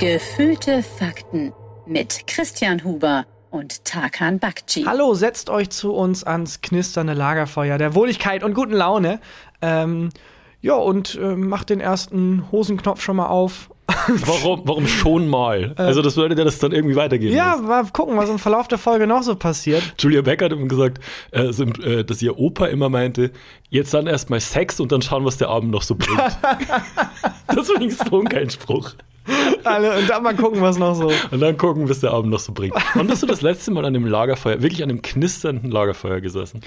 Gefühlte Fakten mit Christian Huber und Tarkan Bakci. Hallo, setzt euch zu uns ans knisternde Lagerfeuer der Wohligkeit und guten Laune. Ähm, ja, und äh, macht den ersten Hosenknopf schon mal auf. Warum, warum schon mal? Also, das würde ja das dann irgendwie weitergehen. Ja, mal gucken, was im Verlauf der Folge noch so passiert. Julia Becker hat immer gesagt, äh, äh, dass ihr Opa immer meinte, jetzt dann erstmal Sex und dann schauen, was der Abend noch so bringt. das finde ich so ein geiler Spruch. Alle, und dann mal gucken, was noch so. Und dann gucken, was der Abend noch so bringt. Wann hast du das letzte Mal an dem Lagerfeuer, wirklich an dem knisternden Lagerfeuer gesessen?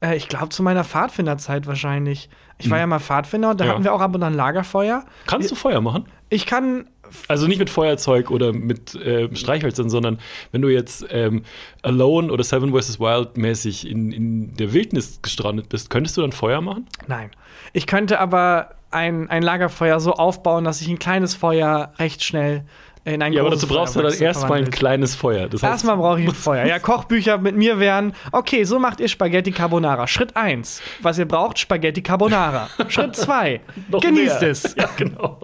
Äh, ich glaube, zu meiner Pfadfinderzeit wahrscheinlich. Ich war ja mal Pfadfinder und da Ja. hatten wir auch ab und an Lagerfeuer. Kannst du Feuer machen? Ich kann Also nicht mit Feuerzeug oder mit äh, Streichhölzern, sondern wenn du jetzt ähm, Alone oder Seven vs. Wild mäßig in, in der Wildnis gestrandet bist, könntest du dann Feuer machen? Nein. Ich könnte aber ein, ein Lagerfeuer so aufbauen, dass ich ein kleines Feuer recht schnell in ein Ja, aber dazu brauchst du dann erstmal ein kleines Feuer. Das heißt, Erstmal brauche ich ein Feuer. Ja, Kochbücher mit mir wären, okay, so macht ihr Spaghetti Carbonara. Schritt 1. Was ihr braucht, Spaghetti Carbonara. Schritt 2. noch Genießt mehr. es. Ja, genau.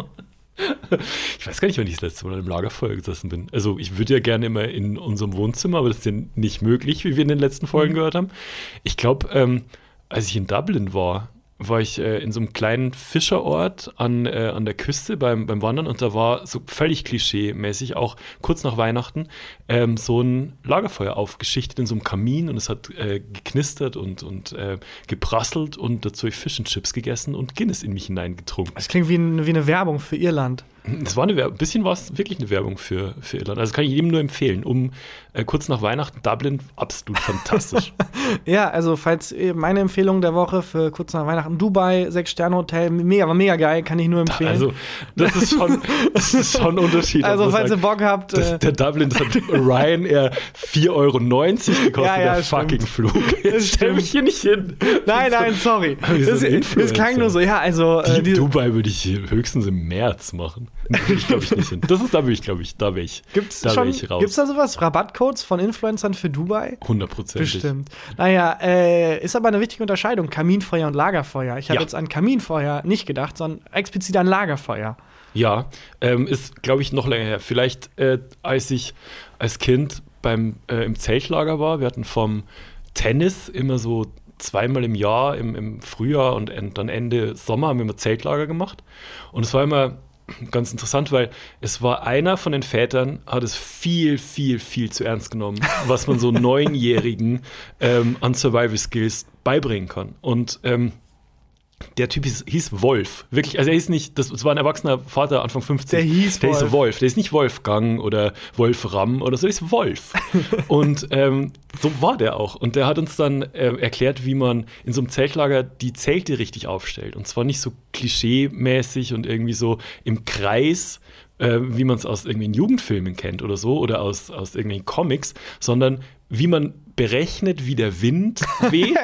Ich weiß gar nicht, wann ich das letzte Mal im Lagerfeuer gesessen bin. Also ich würde ja gerne immer in unserem Wohnzimmer, aber das ist ja nicht möglich, wie wir in den letzten Mhm. Folgen gehört haben. Ich glaube, ähm, als ich in Dublin war, war ich äh, in so einem kleinen Fischerort an, äh, an der Küste beim, beim Wandern und da war so völlig klischee-mäßig, auch kurz nach Weihnachten, ähm, so ein Lagerfeuer aufgeschichtet in so einem Kamin und es hat äh, geknistert und, und äh, geprasselt und dazu habe ich Fish Chips gegessen und Guinness in mich hineingetrunken. Das klingt wie, ein, wie eine Werbung für Irland. Es war eine Werbung, ein bisschen war es wirklich eine Werbung für, für Irland. Also kann ich jedem nur empfehlen. Um äh, kurz nach Weihnachten, Dublin, absolut fantastisch. Ja, also falls ihr meine Empfehlung der Woche für kurz nach Weihnachten Dubai, Sechs-Sterne-Hotel, mega, war mega geil, kann ich nur empfehlen. Also, das ist schon, das ist schon ein Unterschied. Also, falls ihr sagt, Bock habt, das, äh, der Dublin, das hat Ryanair 4,90 Euro gekostet, Ja, ja, der stimmt. fucking Flug. Jetzt stell mich hier nicht hin. nein, nein, sorry. Ein es klang nur so, ja, also äh, Die, die, Dubai würde ich höchstens im März machen. Ich, glaube ich, nicht hin. Das ist, da würde ich, glaube ich, da wäre ich, gibt's da schon, ich raus. gibt's da sowas? Rabattcodes von Influencern für Dubai? Hundertprozentig. Bestimmt. Naja, äh, ist aber eine wichtige Unterscheidung, Kaminfeuer und Lagerfeuer. Ich habe Ja. jetzt an Kaminfeuer nicht gedacht, sondern explizit an Lagerfeuer. Ja, ähm, ist, glaube ich, noch länger her. Vielleicht, äh, als ich als Kind beim, äh, im Zeltlager war, wir hatten vom Tennis immer so zweimal im Jahr, im, im Frühjahr und dann Ende Sommer haben wir immer Zeltlager gemacht. Und es war immer ganz interessant, weil es war einer von den Vätern, hat es viel, viel, viel zu ernst genommen, was man so Neunjährigen ähm, an Survival Skills beibringen kann. Und ähm, der Typ hieß, hieß Wolf. Wirklich, also er ist nicht, das, das war ein erwachsener Vater, Anfang 50. Der hieß der Wolf. ist Wolf. Der ist nicht Wolfgang oder Wolfram oder so, der ist Wolf. und ähm, so war der auch. Und der hat uns dann äh, erklärt, wie man in so einem Zeltlager die Zelte richtig aufstellt. Und zwar nicht so klischee-mäßig und irgendwie so im Kreis, äh, wie man es aus irgendwelchen Jugendfilmen kennt oder so, oder aus, aus irgendwelchen Comics, sondern wie man berechnet, wie der Wind weht.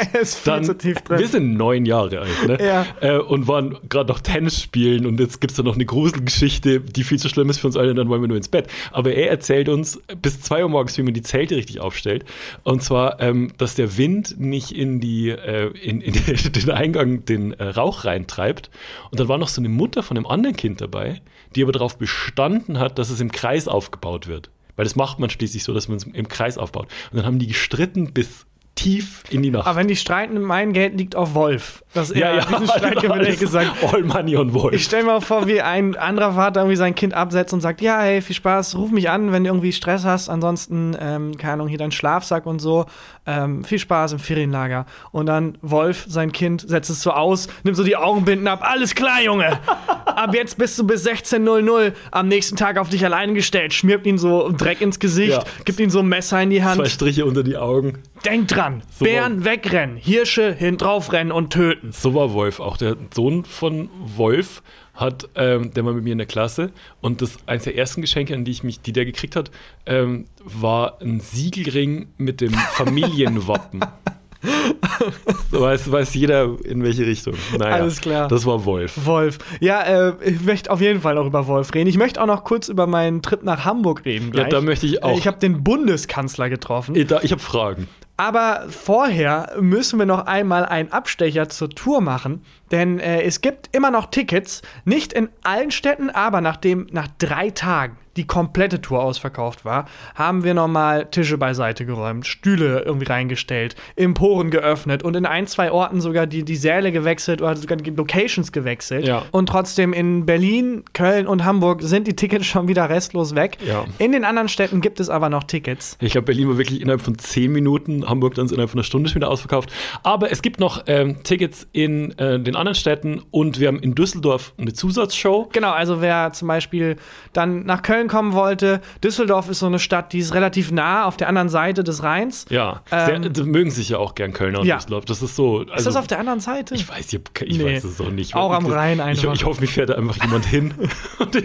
Dann, zu tief drin. Wir sind neun Jahre alt, ne? Ja. Äh, und waren gerade noch Tennis spielen und jetzt gibt es da noch eine Gruselgeschichte, die viel zu schlimm ist für uns alle und dann wollen wir nur ins Bett. Aber er erzählt uns bis zwei Uhr morgens, wie man die Zelte richtig aufstellt. Und zwar, ähm, dass der Wind nicht in, die, äh, in, in den Eingang den äh, Rauch reintreibt. Und dann war noch so eine Mutter von einem anderen Kind dabei, die aber darauf bestanden hat, dass es im Kreis aufgebaut wird. Weil das macht man schließlich so, dass man es im Kreis aufbaut. Und dann haben die gestritten bis tief in die Nacht. Aber wenn die streiten, mein Geld liegt auf Wolf. Das ja, ja, diesen Streit gewinnt, ehrlich alles gesagt. All money on Wolf. Ich stelle mir vor, wie ein anderer Vater irgendwie sein Kind absetzt und sagt, ja, hey, viel Spaß, ruf mich an, wenn du irgendwie Stress hast. Ansonsten, ähm, keine Ahnung, hier dein Schlafsack und so. Ähm, viel Spaß im Ferienlager. Und dann Wolf, sein Kind, setzt es so aus, nimmt so die Augenbinden ab. Alles klar, Junge. Ab jetzt bist du bis 16.00 am nächsten Tag auf dich alleine gestellt. Schmiert ihn so Dreck ins Gesicht, Ja. gibt ihm so ein Messer in die Hand. Zwei Striche unter die Augen. Denk dran, Bären wegrennen, Hirsche hintraufrennen und töten. So war Wolf auch. Der Sohn von Wolf hat, ähm, der war mit mir in der Klasse und das eines der ersten Geschenke, an die ich mich, die der gekriegt hat, ähm, war ein Siegelring mit dem Familienwappen. so weiß, weiß jeder in welche Richtung. Naja, Alles klar. Das war Wolf. Wolf. Ja, äh, ich möchte auf jeden Fall noch über Wolf reden. Ich möchte auch noch kurz über meinen Trip nach Hamburg reden. Gleich. da möchte ich auch. Äh, Ich habe den Bundeskanzler getroffen. Ich, da- ich habe Fragen. Aber vorher müssen wir noch einmal einen Abstecher zur Tour machen, denn äh, es gibt immer noch Tickets, nicht in allen Städten, aber nachdem nach drei Tagen die komplette Tour ausverkauft war, haben wir nochmal Tische beiseite geräumt, Stühle irgendwie reingestellt, Emporen geöffnet und in ein, zwei Orten sogar die, die Säle gewechselt oder sogar die Locations gewechselt. Ja. Und trotzdem in Berlin, Köln und Hamburg sind die Tickets schon wieder restlos weg. Ja. In den anderen Städten gibt es aber noch Tickets. Ich glaube, Berlin war wirklich innerhalb von zehn Minuten, Hamburg dann innerhalb von einer Stunde schon wieder ausverkauft. Aber es gibt noch ähm, Tickets in äh, den anderen Städten und wir haben in Düsseldorf eine Zusatzshow. Genau, also wer zum Beispiel dann nach Köln kommen wollte, Düsseldorf ist so eine Stadt, die ist relativ nah auf der anderen Seite des Rheins. Ja, sehr, Ähm, das mögen sich ja auch gern Kölner und ja. Düsseldorf. Das ist so. ist Also, das auf der anderen Seite? ich weiß, ich, ich Nee. weiß es doch nicht. Auch am Rhein ich, einfach. ich hoffe, mir fährt da einfach jemand hin.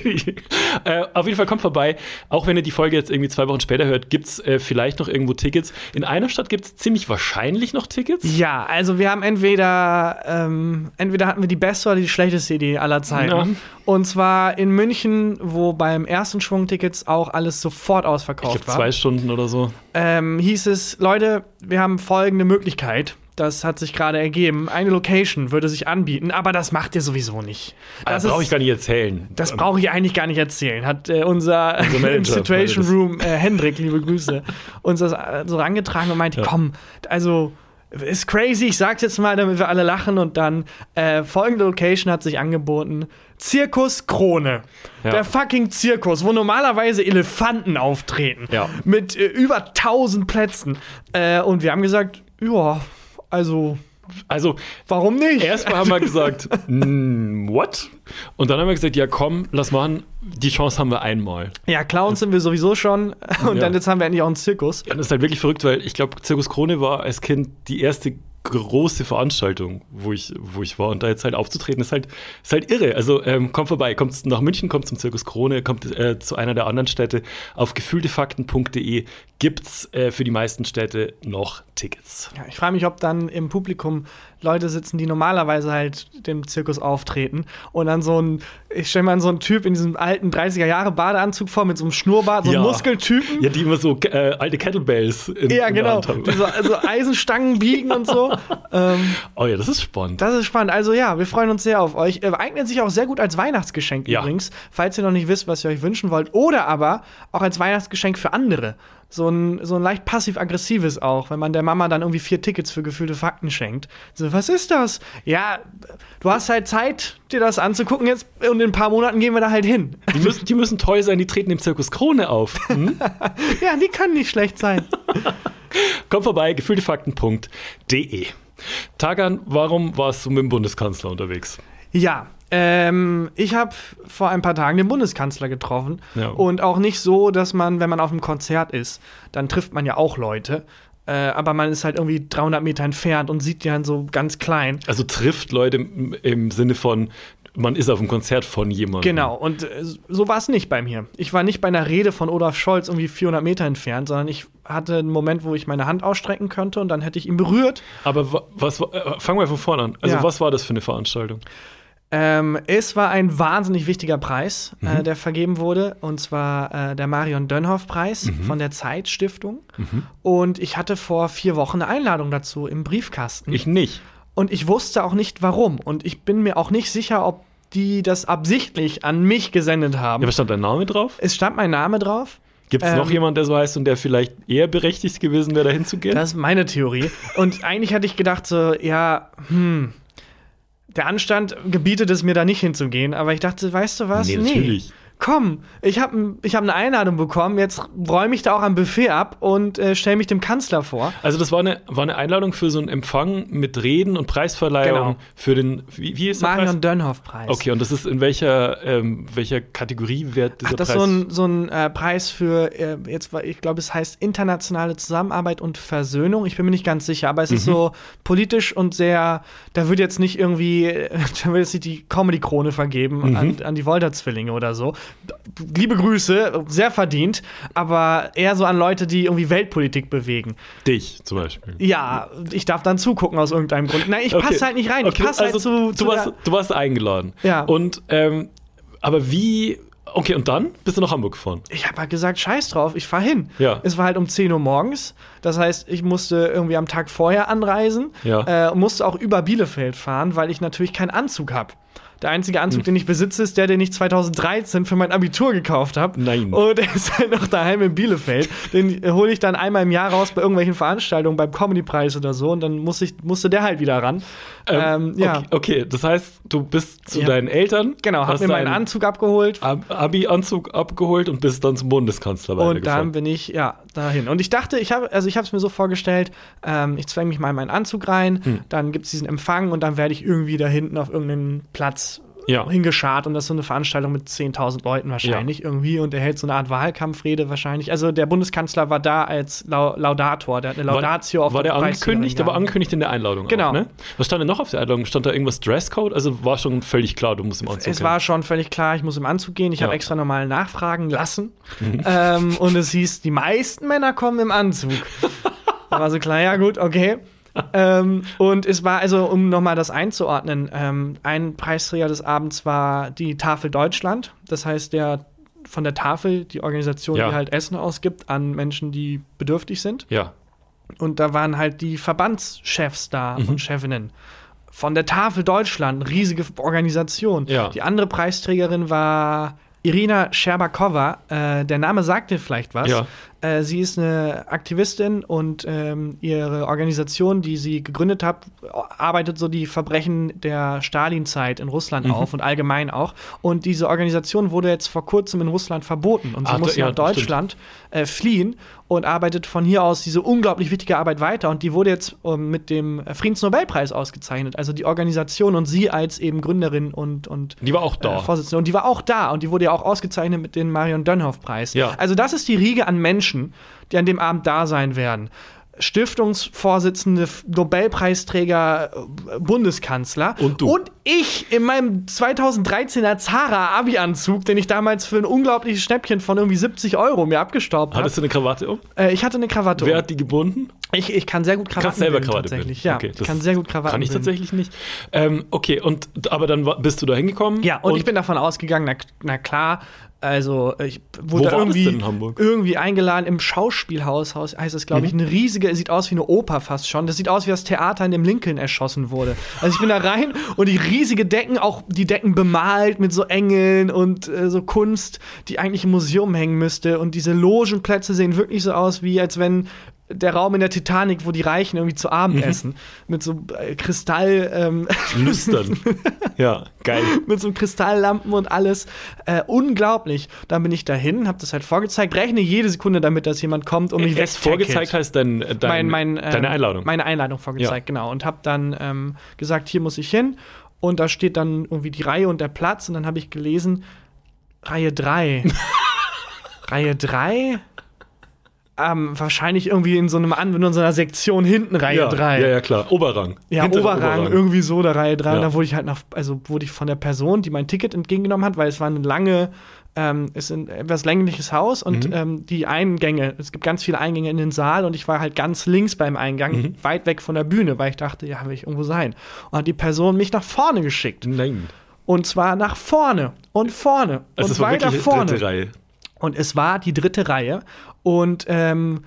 Ich- äh, auf jeden Fall kommt vorbei. Auch wenn ihr die Folge jetzt irgendwie zwei Wochen später hört, gibt es äh, vielleicht noch irgendwo Tickets. In einer Stadt gibt es ziemlich wahrscheinlich noch Tickets. Ja, also wir haben entweder, ähm, entweder hatten wir die beste oder die schlechteste Idee aller Zeiten. Ja. Und zwar in München, wo beim ersten Schwung Tickets auch alles sofort Ich ausverkauft glaube, war. zwei Stunden oder so. ähm, hieß es, Leute, wir haben folgende Möglichkeit. Das hat sich gerade ergeben. Eine Location würde sich anbieten, aber das macht ihr sowieso nicht. Das Das, brauche ich gar nicht erzählen. das brauche ich eigentlich gar nicht erzählen. Hat äh, unser, Unser Situation. Room, äh, Hendrik, liebe Grüße, uns das äh, so rangetragen und meinte, Ja. komm, also ist crazy, ich sag's jetzt mal, damit wir alle lachen und dann äh, folgende Location hat sich angeboten. Zirkus Krone. Ja. Der fucking Zirkus, wo normalerweise Elefanten auftreten. Ja. Mit äh, über 1000 Plätzen. Äh, und wir haben gesagt, ja, also, Also, warum nicht? erstmal haben wir gesagt, mm, what? Und dann haben wir gesagt, ja komm, lass machen. Die Chance haben wir einmal. Ja, Clowns sind wir sowieso schon. Und Ja. dann jetzt haben wir endlich auch einen Zirkus. Ja, das ist halt wirklich verrückt, weil ich glaube, Zirkus Krone war als Kind die erste große Veranstaltung, wo ich, wo ich war. Und da jetzt halt aufzutreten, ist halt, ist halt irre. Also ähm, kommt vorbei, kommt nach München, kommt zum Zirkus Krone, kommt äh, zu einer der anderen Städte. Auf gefühltefakten.de gibt's äh, für die meisten Städte noch Tickets. Ja, ich frage mich, ob dann im Publikum Leute sitzen, die normalerweise halt dem Zirkus auftreten und dann so ein, ich stelle mir an so einen Typ in diesem alten 30er Jahre Badeanzug vor mit so einem Schnurrbart, so Ja. einem Muskeltypen. Ja, die immer so äh, alte Kettlebells in, Ja, genau. Hand haben. Die so, also Eisenstangen biegen und so. ähm, Oh ja, das ist spannend. das ist spannend. Also ja, wir freuen uns sehr auf euch. Äh, eignet sich auch sehr gut als Weihnachtsgeschenk Ja. übrigens, falls ihr noch nicht wisst, was ihr euch wünschen wollt. Oder aber auch als Weihnachtsgeschenk für andere. So ein, so ein leicht passiv-aggressives auch, wenn man der Mama dann irgendwie vier Tickets für gefühlte Fakten schenkt. So, was ist das? Ja, du hast halt Zeit, dir das anzugucken jetzt und in ein paar Monaten gehen wir da halt hin. Die müssen, die müssen toll sein, die treten im Zirkus Krone auf. Hm? ja, die können nicht schlecht sein. Kommt vorbei, gefühltefakten.de. Tagan, warum warst du mit dem Bundeskanzler unterwegs? Ja, ähm, ich habe vor ein paar Tagen den Bundeskanzler getroffen. Ja. Und auch nicht so, dass man, wenn man auf einem Konzert ist, dann trifft man ja auch Leute. Äh, aber man ist halt irgendwie 300 Meter entfernt und sieht die dann so ganz klein. Also trifft Leute im, im Sinne von, man ist auf einem Konzert von jemandem. Genau, und äh, so war es nicht bei mir. Ich war nicht bei einer Rede von Olaf Scholz irgendwie 400 Meter entfernt, sondern ich hatte einen Moment, wo ich meine Hand ausstrecken könnte und dann hätte ich ihn berührt. Aber wa- was, war- äh, fangen wir von vorne an. Also Ja. was war das für eine Veranstaltung? Ähm, es war ein wahnsinnig wichtiger Preis, Mhm. äh, der vergeben wurde, und zwar äh, der Marion Dönhoff-Preis Mhm. von der Zeit-Stiftung. Und ich hatte vor vier Wochen eine Einladung dazu im Briefkasten. Ich nicht. und ich wusste auch nicht warum. Und ich bin mir auch nicht sicher, ob die das absichtlich an mich gesendet haben. Ja, was stand dein Name drauf? es stand mein Name drauf. Gibt es Ähm, noch jemanden, der so heißt und der vielleicht eher berechtigt gewesen wäre, da hinzugehen? Das ist meine Theorie. Und eigentlich hatte ich gedacht, so, ja, hm, der Anstand gebietet es mir da nicht hinzugehen. Aber ich dachte, weißt du was? Nee, natürlich. Komm, ich habe ich hab eine Einladung bekommen, jetzt räume ich da auch ein Buffet ab und äh, stelle mich dem Kanzler vor. Also das war eine, war eine Einladung für so einen Empfang mit Reden und Preisverleihung Genau. für den, wie, wie ist der Marion Preis? Dönhoff-Preis. Okay, und das ist in welcher, ähm, welcher Kategorie wird dieser Ach, das ist Preis? so ein, so ein äh, Preis für, äh, jetzt war, ich glaube, es heißt internationale Zusammenarbeit und Versöhnung. Ich bin mir nicht ganz sicher, aber es ist Mhm. so politisch und sehr, da wird jetzt nicht irgendwie, da wird jetzt nicht die Comedy-Krone vergeben Mhm. an, an die Wolter-Zwillinge oder so. Liebe Grüße, sehr verdient, aber eher so an Leute, die irgendwie Weltpolitik bewegen. Dich zum Beispiel. Ja, ich darf dann zugucken aus irgendeinem Grund. Nein, ich passe halt nicht rein. Okay, Ich passe also halt zu, du, zu warst, du warst eingeladen. Ja. Und, ähm, aber wie, okay, und dann bist du nach Hamburg gefahren? ich habe halt gesagt, scheiß drauf, ich fahr hin. Ja. Es war halt um 10 Uhr morgens. Das heißt, ich musste irgendwie am Tag vorher anreisen Ja. äh, und musste auch über Bielefeld fahren, weil ich natürlich keinen Anzug habe. Der einzige Anzug, den ich besitze, ist der, den ich 2013 für mein Abitur gekauft habe. Nein. Und der ist halt noch daheim in Bielefeld. Den hole ich dann einmal im Jahr raus bei irgendwelchen Veranstaltungen, beim Comedy-Preis oder so. Und dann muss ich, musste der halt wieder ran. Ähm, ja. Okay, okay, das heißt, du bist zu Ja. deinen Eltern. Genau, hab hast mir meinen Anzug abgeholt. Ab- Abi-Anzug abgeholt und bist dann zum Bundeskanzler Und dann bin ich, ja, dahin. Und ich dachte, ich habe, also ich habe es mir so vorgestellt, ähm, ich zwänge mich mal in meinen Anzug rein, Hm. dann gibt es diesen Empfang und dann werde ich irgendwie da hinten auf irgendeinen Platz Ja. hingeschart und das ist so eine Veranstaltung mit 10.000 Leuten wahrscheinlich irgendwie und er hält so eine Art Wahlkampfrede wahrscheinlich. Also der Bundeskanzler war da als Lau Laudator, der hat eine Laudatio war, auf war der angekündigt, aber angekündigt in der Einladung. Genau. Auch, ne? Was stand denn noch auf der Einladung? Stand da irgendwas Dresscode? Also war schon völlig klar, du musst im Anzug Es war schon völlig klar, ich muss im Anzug gehen. Ich habe Ja. extra nochmal nachfragen lassen. Ähm, und es hieß, die meisten Männer kommen im Anzug. da war so klar, ja gut, okay. Ähm, und es war also, um nochmal das einzuordnen, ähm, ein Preisträger des Abends war die Tafel Deutschland. Das heißt, der von der Tafel, die Organisation, Ja. die halt Essen ausgibt an Menschen, die bedürftig sind. Ja. Und da waren halt die Verbandschefs da Mhm. und Chefinnen. Von der Tafel Deutschland, riesige Organisation. Ja. Die andere Preisträgerin war Irina Scherbakowa. Äh, der Name sagt dir vielleicht was. Ja. Äh, sie ist eine Aktivistin und ähm, ihre Organisation, die sie gegründet hat, arbeitet so die Verbrechen der Stalinzeit in Russland Mhm. auf und allgemein auch. Und diese Organisation wurde jetzt vor kurzem in Russland verboten und sie Ah, muss ja, nach. Deutschland äh, fliehen und arbeitet von hier aus diese unglaublich wichtige Arbeit weiter. Und die wurde jetzt ähm, mit dem Friedensnobelpreis ausgezeichnet. Also die Organisation und sie als eben Gründerin und, und Die war auch da. äh, Vorsitzende. Und die war auch da und die wurde ja auch ausgezeichnet mit dem Marion Dönhoff-Preis. Ja. Also, das ist die Riege an Menschen, die an dem Abend da sein werden. Stiftungsvorsitzende, Nobelpreisträger, äh, Bundeskanzler. Und du. Und ich in meinem 2013er Zara-Abi-Anzug, den ich damals für ein unglaubliches Schnäppchen von irgendwie 70 Euro mir abgestaubt habe. Hattest du eine Krawatte um? Äh, ich hatte eine Krawatte. Wer um. hat die gebunden? Ich, ich kann sehr gut Krawatten Kannst selber Krawatte tatsächlich. binden. Ja, Okay, ich kann sehr gut Krawatten Kann ich tatsächlich nicht. Ähm, okay, und aber dann bist du da hingekommen? Ja, und, ich bin davon ausgegangen, na, na klar, also ich wurde irgendwie, denn in Hamburg? irgendwie eingeladen im Schauspielhaus, Haus- heißt es, glaube ich, eine riesige, sieht aus wie eine Oper fast schon. Das sieht aus wie das Theater, in dem Lincoln erschossen wurde. Also ich bin da rein und die riesige Decken, auch die Decken bemalt mit so Engeln und äh, so Kunst, die eigentlich im Museum hängen müsste. Und diese Logenplätze sehen wirklich so aus, wie als wenn der Raum in der Titanic, wo die Reichen irgendwie zu Abend Mhm. essen, mit so äh, Kristall, ähm, Lüstern. ja, geil. mit so Kristalllampen und alles. Äh, unglaublich. Dann bin ich dahin, habe das halt vorgezeigt, rechne jede Sekunde damit, dass jemand kommt und mich wegtackelt. vorgezeigt heißt dein, äh, dein, mein, mein, ähm, deine Einladung. Meine Einladung vorgezeigt, genau. Und habe dann ähm, gesagt, hier muss ich hin. Und da steht dann irgendwie die Reihe und der Platz. Und dann habe ich gelesen, Reihe 3. Reihe 3? Ähm, wahrscheinlich irgendwie in so einem An in so einer Sektion hinten Reihe ja, 3. ja, ja, klar. Oberrang. Ja, Hinterer Oberrang, irgendwie so der Reihe 3. Ja. Und dann wurde ich halt nach, also wurde ich von der Person, die mein Ticket entgegengenommen hat, weil es war eine lange, ähm, ist ein etwas längliches Haus und Mhm. ähm, die Eingänge, es gibt ganz viele Eingänge in den Saal und ich war halt ganz links beim Eingang, Mhm. weit weg von der Bühne, weil ich dachte, ja, will ich irgendwo sein. Und hat die Person mich nach vorne geschickt. Nein. Und zwar nach vorne und vorne Also und es war weiter vorne. dritte Reihe. Und es war die dritte Reihe. Und ähm,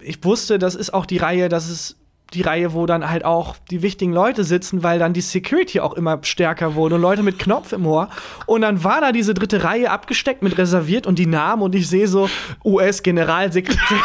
ich wusste, das ist auch die Reihe, das ist die Reihe, wo dann halt auch die wichtigen Leute sitzen, weil dann die Security auch immer stärker wurde und Leute mit Knopf im Ohr. Und dann war da diese dritte Reihe abgesteckt mit reserviert und die Namen und ich sehe so US-Generalsekretär,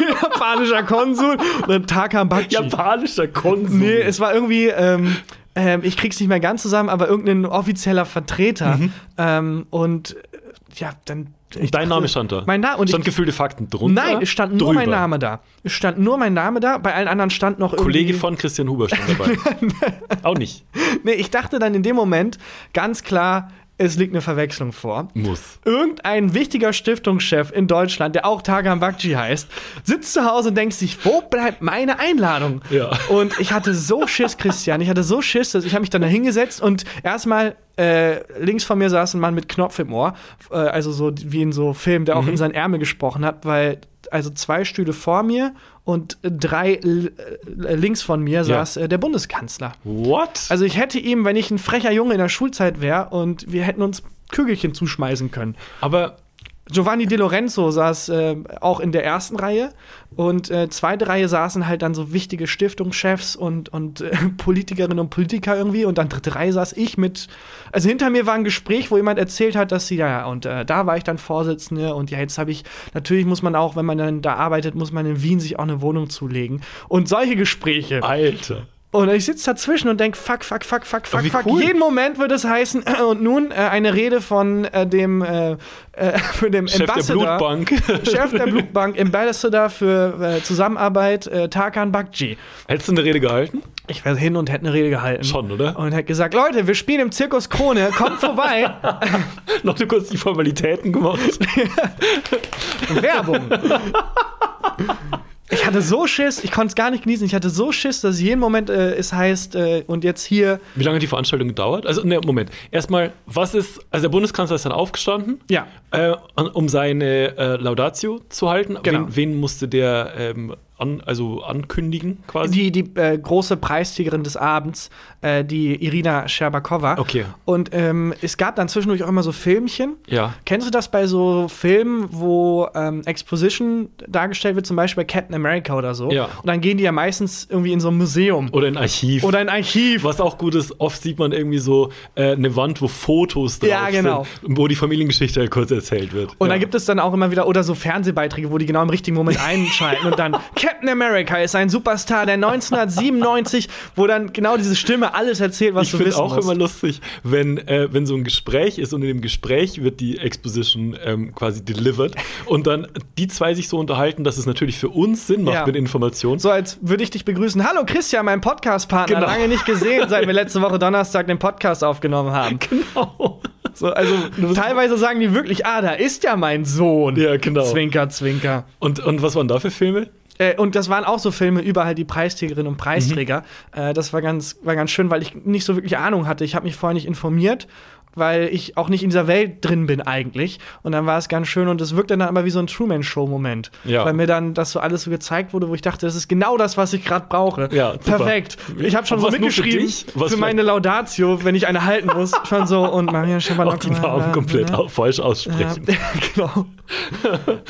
japanischer Konsul und dann Takam Bakchi. Japanischer Konsul. Nee, es war irgendwie, ähm, ähm, ich krieg's nicht mehr ganz zusammen, aber irgendein offizieller Vertreter. Ähm, und äh, ja, dann. Ich Dein Name stand da. Mein Name. Und stand ich, gefühlte Fakten drunter. nein, es stand nur drüber. mein Name da. Es stand nur mein Name da. Bei allen anderen stand noch irgendwie. Kollege von Christian Huber stand dabei. Auch nicht. Nee, ich dachte dann in dem Moment ganz klar, es liegt eine Verwechslung vor. Muss. Irgendein wichtiger Stiftungschef in Deutschland, der auch Tagam Bakci heißt, sitzt zu Hause und denkt sich, wo bleibt meine Einladung? Ja. Und ich hatte so Schiss, Christian, ich hatte so Schiss, dass ich habe mich dann da hingesetzt und erstmal äh, links von mir saß ein Mann mit Knopf im Ohr, äh, also so wie in so Filmen, der auch in seinen Ärmel gesprochen hat, weil also zwei Stühle vor mir und drei äh, links von mir saß äh, der Bundeskanzler. What? Also ich hätte ihm, wenn ich ein frecher Junge in der Schulzeit wäre und wir hätten uns Kügelchen zuschmeißen können. Aber Giovanni De Lorenzo saß äh, auch in der ersten Reihe und äh, zweite Reihe saßen halt dann so wichtige Stiftungschefs und, und äh, Politikerinnen und Politiker irgendwie und dann dritte Reihe saß ich mit, also hinter mir war ein Gespräch, wo jemand erzählt hat, dass sie, ja, und äh, da war ich dann Vorsitzende und ja, jetzt habe ich, natürlich muss man auch, wenn man dann da arbeitet, muss man in Wien sich auch eine Wohnung zulegen und solche Gespräche. Alter. Und ich sitze dazwischen und denke, fuck, fuck, fuck, fuck, fuck, fuck. cool. Jeden Moment wird es heißen, und nun äh, eine Rede von äh, dem, äh, äh, für dem Chef der Ambassador. Blutbank. Chef der Blutbank, Ambassador für äh, Zusammenarbeit, äh, Tarkan Bakci. Hättest du eine Rede gehalten? Ich wäre hin und hätte eine Rede gehalten. Schon, oder? Und hätte gesagt, Leute, wir spielen im Zirkus Krone, kommt vorbei. Noch nur kurz die Formalitäten gemacht. Werbung. Ich hatte so Schiss, ich konnte es gar nicht genießen. Ich hatte so Schiss, dass jeden Moment äh, es heißt, äh, und jetzt hier, Wie lange hat die Veranstaltung gedauert? Also, ne, Moment. Erstmal, was ist, also der Bundeskanzler ist dann aufgestanden, ja, äh, um seine äh, Laudatio zu halten. Genau. Wen, wen musste der ähm, an, also ankündigen quasi? die, die äh, große Preisträgerin des Abends, äh, die Irina Scherbakowa. Okay. Und ähm, es gab dann zwischendurch auch immer so Filmchen. Ja. Kennst du das bei so Filmen, wo ähm, Exposition dargestellt wird, zum Beispiel bei Captain America oder so? Ja. Und dann gehen die ja meistens irgendwie in so ein Museum Oder ein Archiv. oder ein Archiv. Was auch gut ist, oft sieht man irgendwie so äh, eine Wand, wo Fotos drauf Ja, genau. sind, wo die Familiengeschichte halt kurz erzählt wird. Und ja. dann gibt es dann auch immer wieder, oder so Fernsehbeiträge, wo die genau im richtigen Moment einschalten und dann Captain America ist ein Superstar der 1997, wo dann genau diese Stimme alles erzählt, was ich du finde wissen auch musst. immer lustig, wenn, äh, wenn so ein Gespräch ist und in dem Gespräch wird die Exposition ähm, quasi delivered und dann die zwei sich so unterhalten, dass es natürlich für uns Sinn macht Ja. mit Informationen. So, als würde ich dich begrüßen. Hallo Christian, mein Podcast-Partner. Genau. Lange nicht gesehen, seit wir letzte Woche Donnerstag den Podcast aufgenommen haben. Genau. So, also teilweise sagen die wirklich, ah, da ist ja mein Sohn. Ja, genau. Zwinker, zwinker. Und, und was waren da für Filme? Äh, und das waren auch so Filme über halt die Preisträgerinnen und Preisträger. Mhm. Äh, das war ganz, war ganz schön, weil ich nicht so wirklich Ahnung hatte. Ich habe mich vorher nicht informiert, weil ich auch nicht in dieser Welt drin bin eigentlich. Und dann war es ganz schön und es wirkte dann aber wie so ein Truman-Show-Moment. Ja. Weil mir dann das so alles so gezeigt wurde, wo ich dachte, das ist genau das, was ich gerade brauche. Ja, super. Perfekt. Ich habe schon Und so mitgeschrieben für, für- meine Laudatio, wenn ich eine halten muss. schon so und Maria Auch Schabanok. die Namen komplett au- falsch aussprechen. Ja, genau.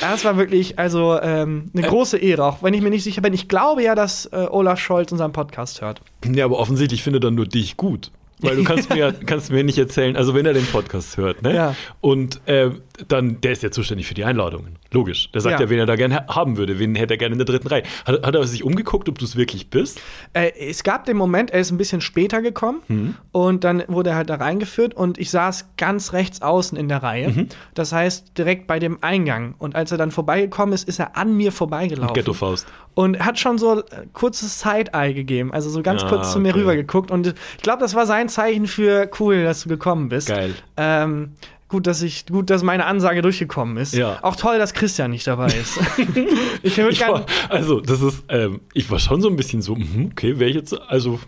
Das war wirklich also ähm, eine große Ehre, auch wenn ich mir nicht sicher bin. Ich glaube ja, dass äh, Olaf Scholz unseren Podcast hört. Ja, aber offensichtlich findet er nur dich gut. Weil du kannst mir, kannst mir nicht erzählen, also wenn er den Podcast hört, ne? Ja. Und äh, dann, der ist ja zuständig für die Einladungen. Logisch. Der sagt Ja. ja, wen er da gerne ha- haben würde, wen hätte er gerne in der dritten Reihe. Hat, hat er sich umgeguckt, ob du es wirklich bist? Äh, es gab den Moment, er ist ein bisschen später gekommen Mhm. und dann wurde er halt da reingeführt und ich saß ganz rechts außen in der Reihe. Mhm. Das heißt direkt bei dem Eingang. Und als er dann vorbeigekommen ist, ist er an mir vorbeigelaufen. Ghetto-Faust. Und hat schon so äh, kurzes Side-Eye gegeben, also so ganz Ah, kurz zu mir okay. rüber geguckt. Und ich glaube, das war sein Zeichen für cool, dass du gekommen bist. Geil. Ähm, gut, dass ich, gut, dass meine Ansage durchgekommen ist. Ja. Auch toll, dass Christian nicht dabei ist. ich würde Ich gerne. war, also, das ist, ähm, ich war schon so ein bisschen so, mhm, okay, wäre ich jetzt, also,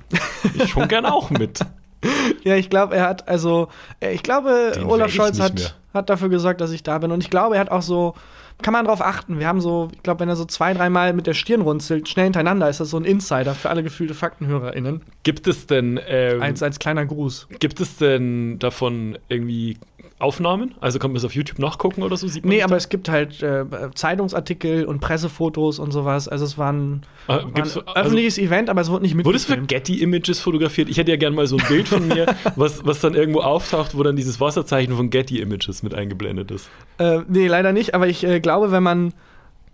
ich schon gern auch mit. Ja, ich glaube, er hat, also, äh, ich glaube, Den Olaf ich Scholz mehr. hat, hat dafür gesorgt, dass ich da bin. Und ich glaube, er hat auch so, kann man drauf achten. Wir haben so, ich glaube, wenn er so zwei, dreimal mit der Stirn runzelt, schnell hintereinander, ist das so ein Insider für alle gefühlte FaktenhörerInnen. Gibt es denn, ähm, Als, als kleiner Gruß. gibt es denn davon irgendwie Aufnahmen? Also kann man es auf YouTube nachgucken oder so? Sieht man Nee, aber es gibt halt äh, Zeitungsartikel und Pressefotos und sowas. Also es war ein, Ah, war ein also- öffentliches Event, aber es wurde nicht Wurde es für mitgefilmt. Getty Images fotografiert? Ich hätte ja gerne mal so ein Bild von mir, was, was dann irgendwo auftaucht, wo dann dieses Wasserzeichen von Getty Images mit eingeblendet ist. Äh, nee, leider nicht, aber ich äh, glaube, wenn man,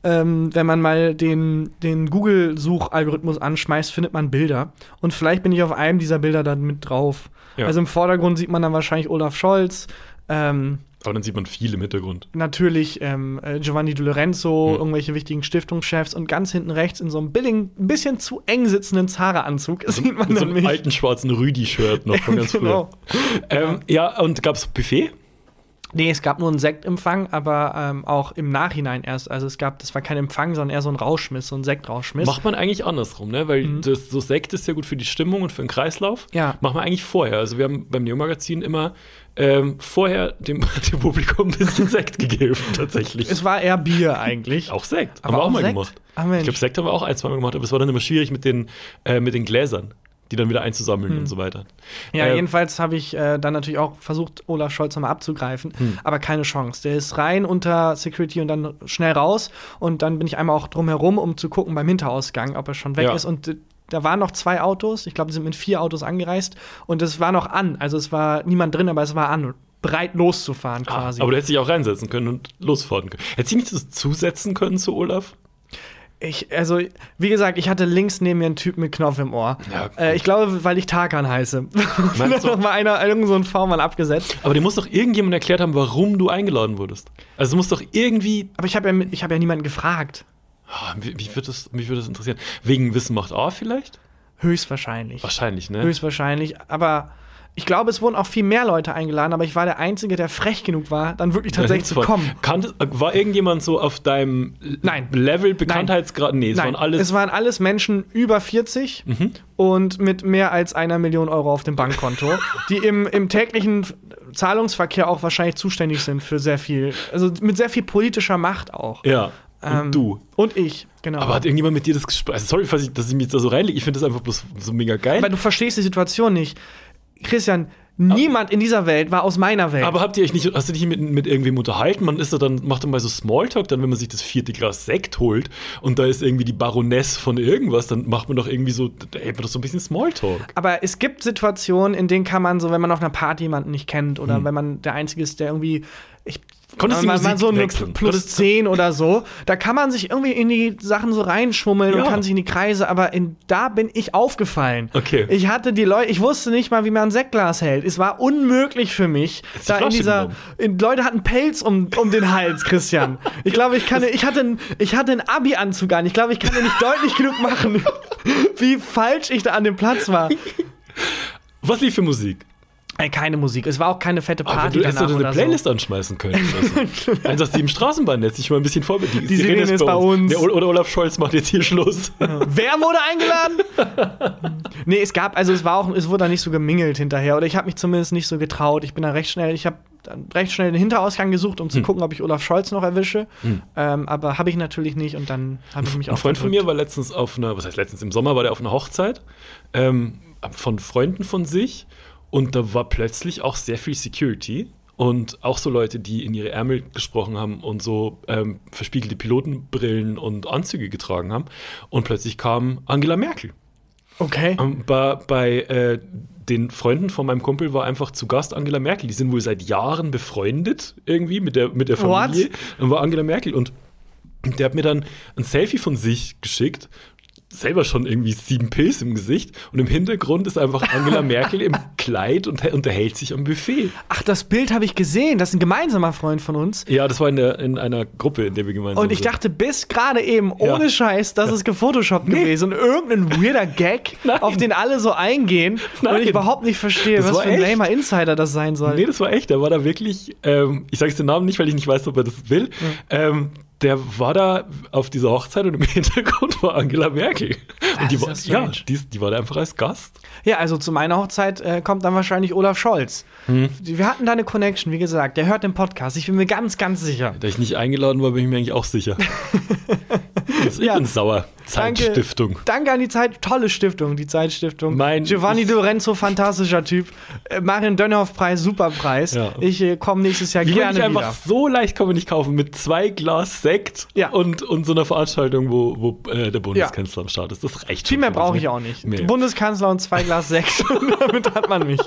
ähm, wenn man mal den, den Google-Suchalgorithmus anschmeißt, findet man Bilder. Und vielleicht bin ich auf einem dieser Bilder dann mit drauf. Ja. Also im Vordergrund sieht man dann wahrscheinlich Olaf Scholz, ähm, Aber dann sieht man viel im Hintergrund. natürlich ähm, äh, Giovanni Di Lorenzo, Hm. irgendwelche wichtigen Stiftungschefs und ganz hinten rechts in so einem billigen, ein bisschen zu eng sitzenden Zara-Anzug sieht man so dann einem mich. alten schwarzen Rüdi-Shirt noch von ganz Genau. früher. Ähm, ja, und gab es Buffet? Nee, es gab nur einen Sektempfang, aber ähm, auch im Nachhinein erst. Also es gab, das war kein Empfang, sondern eher so ein Rauschmiss, so ein Sektrauschmiss. Macht man eigentlich andersrum, ne? Weil das, so Sekt ist ja gut für die Stimmung und für den Kreislauf. Mhm. Ja. Macht man eigentlich vorher. Also wir haben beim Neo-Magazin immer ähm, vorher dem, dem Publikum ein bisschen Sekt gegeben, tatsächlich. Es war eher Bier eigentlich. Auch Sekt. Aber haben wir auch auch mal Sekt? gemacht. Ah, ich glaube, Sekt haben wir auch ein, zwei Mal gemacht, aber es war dann immer schwierig mit den, äh, mit den Gläsern. Die dann wieder einzusammeln Hm. und so weiter. Ja, Äh, jedenfalls habe ich äh, dann natürlich auch versucht, Olaf Scholz nochmal abzugreifen, Hm. aber keine Chance. Der ist rein unter Security und dann schnell raus und dann bin ich einmal auch drumherum, um zu gucken beim Hinterausgang, ob er schon weg Ja. ist und äh, da waren noch zwei Autos, ich glaube, die sind mit vier Autos angereist und es war noch an, also es war niemand drin, aber es war an, bereit loszufahren Ah, quasi. aber du hättest dich auch reinsetzen können und losfahren können. Hättest du nicht das zusetzen können zu Olaf? Ich, also, wie gesagt, ich hatte links neben mir einen Typ mit Knopf im Ohr. Ja, äh, ich glaube, weil ich Tarkan heiße. Meinst du? noch mal einer, irgend so V-Mann abgesetzt. Aber dir muss doch irgendjemand erklärt haben, warum du eingeladen wurdest. Also du musst doch irgendwie. Aber ich habe ja, ich hab ja niemanden gefragt. Ah, Mich, mich würde das, mich würde das interessieren. Wegen Wissen macht A vielleicht? Höchstwahrscheinlich. Wahrscheinlich, ne? Höchstwahrscheinlich. Aber ich glaube, es wurden auch viel mehr Leute eingeladen, aber ich war der Einzige, der frech genug war, dann wirklich tatsächlich zu kommen. Kan war irgendjemand so auf deinem Nein. Level Bekanntheitsgrad? Nee, es Nein, waren alles. es waren alles Menschen über 40 und mit mehr als einer Million Euro auf dem Bankkonto, die im, im täglichen Zahlungsverkehr auch wahrscheinlich zuständig sind für sehr viel, also mit sehr viel politischer Macht auch. ja. Und Ähm, du. Und ich, genau. Aber hat irgendjemand mit dir das Gespräch? Also sorry, dass ich mich da so reinlege. Ich finde das einfach bloß so mega geil. Aber du verstehst die Situation nicht. Christian, niemand in dieser Welt war aus meiner Welt. Aber habt ihr euch nicht, hast du dich mit, mit irgendwem unterhalten? Man ist da dann, macht dann mal so Smalltalk, dann, wenn man sich das vierte Glas Sekt holt und da ist irgendwie die Baroness von irgendwas, dann macht man doch irgendwie so, da hält man doch so ein bisschen Smalltalk. Aber es gibt Situationen, in denen kann man so, wenn man auf einer Party jemanden nicht kennt oder Hm. wenn man der Einzige ist, der irgendwie. Ich, Konntest die mal Musik so eine wechseln? plus Konntest- 10 oder so, da kann man sich irgendwie in die Sachen so reinschmummeln Ja. und kann sich in die Kreise, aber in, da bin ich aufgefallen. Okay. Ich hatte die Leute, ich wusste nicht mal, wie man ein Sektglas hält. Es war unmöglich für mich. Die Da in dieser, in, Leute hatten Pelz um, um den Hals, Christian. Ich glaube, ich kann, ich hatte, ich hatte einen Abi-Anzug an. Ich glaube, ich kann dir nicht deutlich genug machen, wie falsch ich da an dem Platz war. Was lief für Musik? Keine Musik. Es war auch keine fette Aber Party du hättest danach doch eine Playlist so. anschmeißen können. Also. 187 Straßenbahn, jetzt sich mal ein bisschen vorbildlich. Die Sirene ist bei uns. Der, oder Olaf Scholz macht jetzt hier Schluss. Wer wurde eingeladen? nee, es gab, also es war auch, es wurde da nicht so gemingelt hinterher. Oder ich habe mich zumindest nicht so getraut. Ich bin da recht schnell, ich habe dann recht schnell den Hinterausgang gesucht, um Hm. zu gucken, ob ich Olaf Scholz noch erwische. Ähm, aber habe ich natürlich nicht und dann habe ich mich Ein auch Freund von mir war letztens auf einer, was heißt letztens, im Sommer war der auf einer Hochzeit ähm, von Freunden von sich und da war plötzlich auch sehr viel Security und auch so Leute, die in ihre Ärmel gesprochen haben und so ähm, verspiegelte Pilotenbrillen und Anzüge getragen haben und plötzlich kam Angela Merkel. Okay. Ähm, bei bei äh, den Freunden von meinem Kumpel war einfach zu Gast Angela Merkel. Die sind wohl seit Jahren befreundet irgendwie mit der, mit der What? Familie. Dann war Angela Merkel und der hat mir dann ein Selfie von sich geschickt. Selber schon irgendwie sieben Pilz im Gesicht und im Hintergrund ist einfach Angela Merkel im Kleid und unterhält sich am Buffet. Ach, das Bild habe ich gesehen. Das ist ein gemeinsamer Freund von uns. Ja, das war in, der, in einer Gruppe, in der wir gemeinsam Und ich sind. dachte bis gerade eben, Ja. ohne Scheiß, das ist gefotoshoppt gewesen. Und irgendein weirder Gag, Nein. auf den alle so eingehen und Nein. ich überhaupt nicht verstehe, Das was für ein lamer Insider das sein soll. Nee, das war echt. Der war da wirklich, ähm, ich sage jetzt den Namen nicht, weil ich nicht weiß, ob er das will. Ähm, der war da auf dieser Hochzeit und im Hintergrund war Angela Merkel. und die war, ja die, die war da einfach als Gast. Ja, also zu meiner Hochzeit äh, kommt dann wahrscheinlich Olaf Scholz. Hm. Wir hatten da eine Connection, wie gesagt, der hört den Podcast. Ich bin mir ganz, ganz sicher. Da ich nicht eingeladen war, bin ich mir eigentlich auch sicher. Also ich Ja. bin sauer. Danke. Zeitstiftung. Danke an die Zeit, tolle Stiftung, die Zeitstiftung. Mein- Giovanni ich- Lorenzo, fantastischer Typ. Äh, Marion Dönhoff-Preis, super Preis. Ja. Ich äh, komme nächstes Jahr Wie man gerne nicht einfach wieder. so leicht man nicht kaufen mit zwei Glas Sekt Ja. und, und so einer Veranstaltung, wo, wo äh, der Bundeskanzler am Start ist. Das reicht Viel mehr brauche ich ne? auch nicht. Nee. Bundeskanzler und zwei Glas Sekt. Damit hat man mich.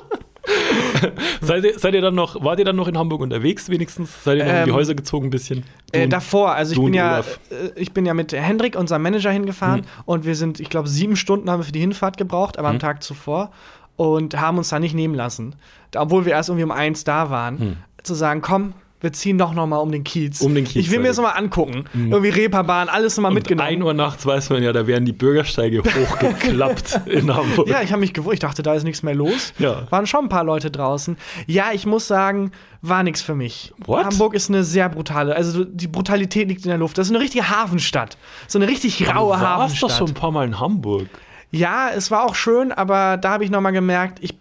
Seid ihr, seid ihr dann noch, wart ihr dann noch in Hamburg unterwegs wenigstens? Seid ihr noch in die Ähm, Häuser gezogen ein bisschen? Äh, davor, also ich bin ja, Olaf. äh, ich bin ja mit Hendrik, unserem Manager, hingefahren Mhm. und wir sind, ich glaube, sieben Stunden haben wir für die Hinfahrt gebraucht, aber am Tag zuvor und haben uns da nicht nehmen lassen, obwohl wir erst irgendwie um eins da waren, zu sagen, komm, wir ziehen doch noch mal um den Kiez. Um den Kiez, Ich will mir das also. noch mal angucken. Irgendwie Reeperbahn, alles noch mal Und mitgenommen. 1 Uhr nachts weiß man ja, da werden die Bürgersteige hochgeklappt in Hamburg. Ja, ich habe mich gewundert. Ich dachte, da ist nichts mehr los. Ja. Waren schon ein paar Leute draußen. Ja, ich muss sagen, war nichts für mich. What? Hamburg ist eine sehr brutale, also die Brutalität liegt in der Luft. Das ist eine richtige Hafenstadt. So eine richtig raue du warst Hafenstadt. doch schon ein paar Mal in Hamburg. Ja, es war auch schön, aber da habe ich noch mal gemerkt, ich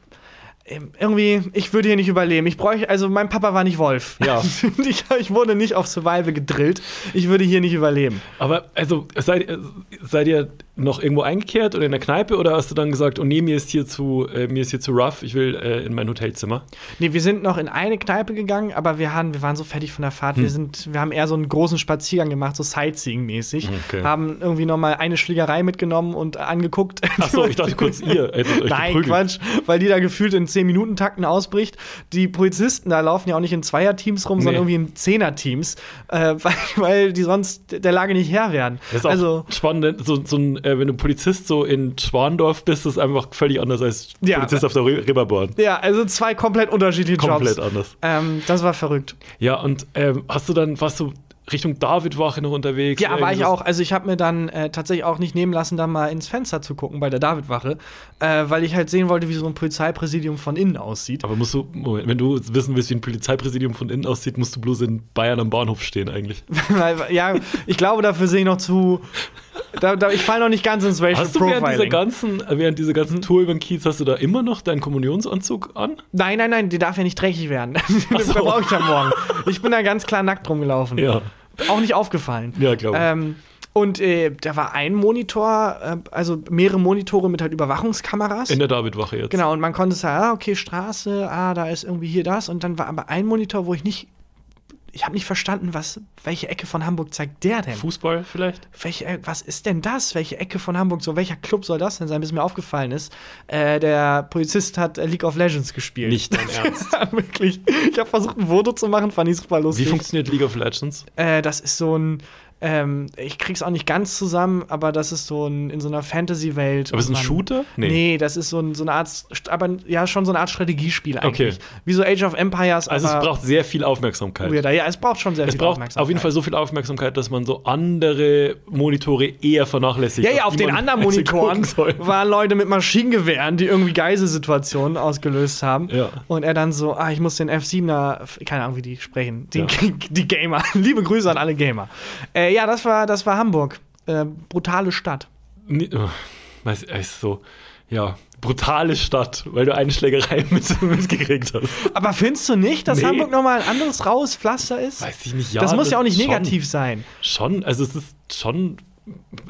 irgendwie, ich würde hier nicht überleben. Ich bräuchte, also mein Papa war nicht Wolf. Ja. ich, ich wurde nicht auf Survival gedrillt. Ich würde hier nicht überleben. Aber also seid, seid ihr noch irgendwo eingekehrt oder in der Kneipe oder hast du dann gesagt, oh nee, mir ist hier zu, äh, mir ist hier zu rough, ich will äh, in mein Hotelzimmer? Nee, wir sind noch in eine Kneipe gegangen, aber wir, haben, wir waren so fertig von der Fahrt. Hm. Wir, sind, wir haben eher so einen großen Spaziergang gemacht, so Sightseeing-mäßig. Okay. Haben irgendwie noch mal eine Schlägerei mitgenommen und angeguckt. Achso, ich dachte kurz, ihr hättet euch Nein, geprügelt. Quatsch, weil die da gefühlt in 10-Minuten-Takten ausbricht. Die Polizisten da laufen ja auch nicht in Zweierteams rum, Nee. sondern irgendwie in Zehner-Teams, äh, weil, weil die sonst der Lage nicht Herr werden. Das ist auch also, spannend, so, so ein, äh, wenn du Polizist so in Schwandorf bist, ist einfach völlig anders als Ja. Polizist auf der Re- Reeperbahn. ja, also zwei komplett unterschiedliche Komplett Jobs. anders. Ähm, das war verrückt. Ja, und ähm, hast du dann, warst du Richtung Davidwache noch unterwegs? Ja, war ich auch. Also ich habe mir dann äh, tatsächlich auch nicht nehmen lassen, da mal ins Fenster zu gucken bei der Davidwache, äh, weil ich halt sehen wollte, wie so ein Polizeipräsidium von innen aussieht. Aber musst du, Moment, wenn du wissen willst, wie ein Polizeipräsidium von innen aussieht, musst du bloß in Bayern am Bahnhof stehen eigentlich. ja, ich glaube, dafür sehe ich noch zu. Da, da, ich falle noch nicht ganz ins Racial Hast du während dieser ganzen, während dieser ganzen Hm? Tour über den Kiez, hast du da immer noch deinen Kommunionsanzug an? Nein, nein, nein, die darf ja nicht dreckig werden. das so. brauche ich ja morgen. Ich bin da ganz klar nackt rumgelaufen. Ja. Auch nicht aufgefallen. Ja, glaube ich. Ähm, und äh, da war ein Monitor, äh, also mehrere Monitore mit halt Überwachungskameras. In der Davidwache jetzt. Genau, und man konnte sagen, ah, okay, Straße, ah, da ist irgendwie hier das. Und dann war aber ein Monitor, wo ich nicht, ich habe nicht verstanden, was, welche Ecke von Hamburg zeigt der denn? Fußball vielleicht? Welche, äh, was ist denn das? Welche Ecke von Hamburg, so welcher Club soll das denn sein, bis mir aufgefallen ist? Äh, der Polizist hat äh, League of Legends gespielt. Nicht dein Ernst. Wirklich. Ich habe versucht, ein Foto zu machen, fand ich super Wie lustig. funktioniert League of Legends? Äh, das ist so ein, ähm, ich krieg's auch nicht ganz zusammen, aber das ist so ein, in so einer Fantasy-Welt. Aber ist Und ein Shooter? Nee. das ist so, ein, so eine Art, aber ja, schon so eine Art Strategiespiel eigentlich. Okay. Wie so Age of Empires, Also es braucht sehr viel Aufmerksamkeit. weirder. Ja, es braucht schon sehr Es viel braucht Aufmerksamkeit. auf jeden Fall so viel Aufmerksamkeit, dass man so andere Monitore eher vernachlässigt. Ja, ja, auf den anderen Monitoren waren Leute mit Maschinengewehren, die irgendwie Geiselsituationen ausgelöst haben. Ja. Und er dann so, ah, ich muss den F7er, keine Ahnung, wie die sprechen, die, Ja. die Gamer. Liebe Grüße an alle Gamer. Äh, ja, das war, das war Hamburg. Äh, brutale Stadt. Nee, oh, weiß ich, so, ja, brutale Stadt, weil du eine Schlägerei mit, mitgekriegt hast. Aber findest du nicht, dass Nee. Hamburg nochmal ein anderes raues Pflaster ist? Weiß ich nicht, ja. das muss ja auch nicht schon, negativ sein. Schon, also es ist schon,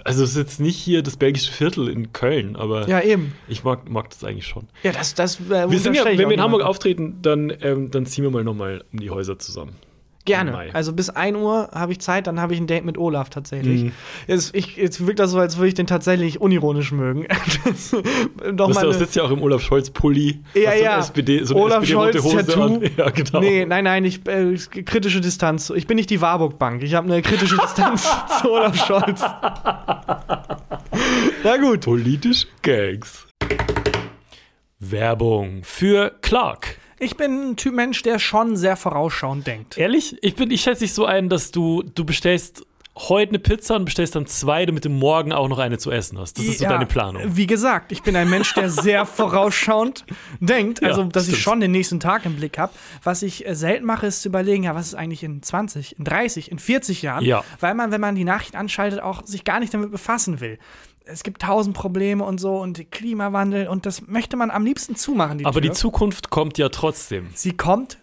also es ist jetzt nicht hier das belgische Viertel in Köln, aber Ja, eben. ich mag, mag das eigentlich schon. Ja, das, das äh, Wir sind ja, wenn wir in Hamburg niemandem. auftreten, dann, ähm, dann ziehen wir mal nochmal um die Häuser zusammen. Gerne. Also bis 1 Uhr habe ich Zeit, dann habe ich ein Date mit Olaf tatsächlich. Mhm. Jetzt, ich, jetzt wirkt das so, als würde ich den tatsächlich unironisch mögen. Das, doch Du sitzt ja auch im Olaf Scholz-Pulli. Ja, ja. SPD, so Olaf SPD-rote Scholz Hose Tattoo. an. Ja, genau. Nee, nein, nein, ich, äh, kritische Distanz. Ich bin nicht die Warburg Bank. Ich habe eine kritische Distanz zu Olaf Scholz. Na gut. Politische Gags. Werbung für Clark. Ich bin ein Typ Mensch, der schon sehr vorausschauend denkt. Ehrlich? Ich, bin, ich schätze dich so ein, dass du, du bestellst heute eine Pizza und bestellst dann zwei, damit du morgen auch noch eine zu essen hast. Das ist so Ja, deine Planung. Wie gesagt, ich bin ein Mensch, der sehr vorausschauend denkt. Also, Ja, dass ich stimmt. schon den nächsten Tag im Blick habe. Was ich äh, selten mache, ist zu überlegen, ja, was ist eigentlich in 20, in 30, in 40 Jahren? Ja. Weil man, wenn man die Nachrichten anschaltet, auch sich gar nicht damit befassen will. Es gibt tausend Probleme und so und Klimawandel und das möchte man am liebsten zumachen. Die Aber die Tür. Zukunft kommt ja trotzdem. Sie kommt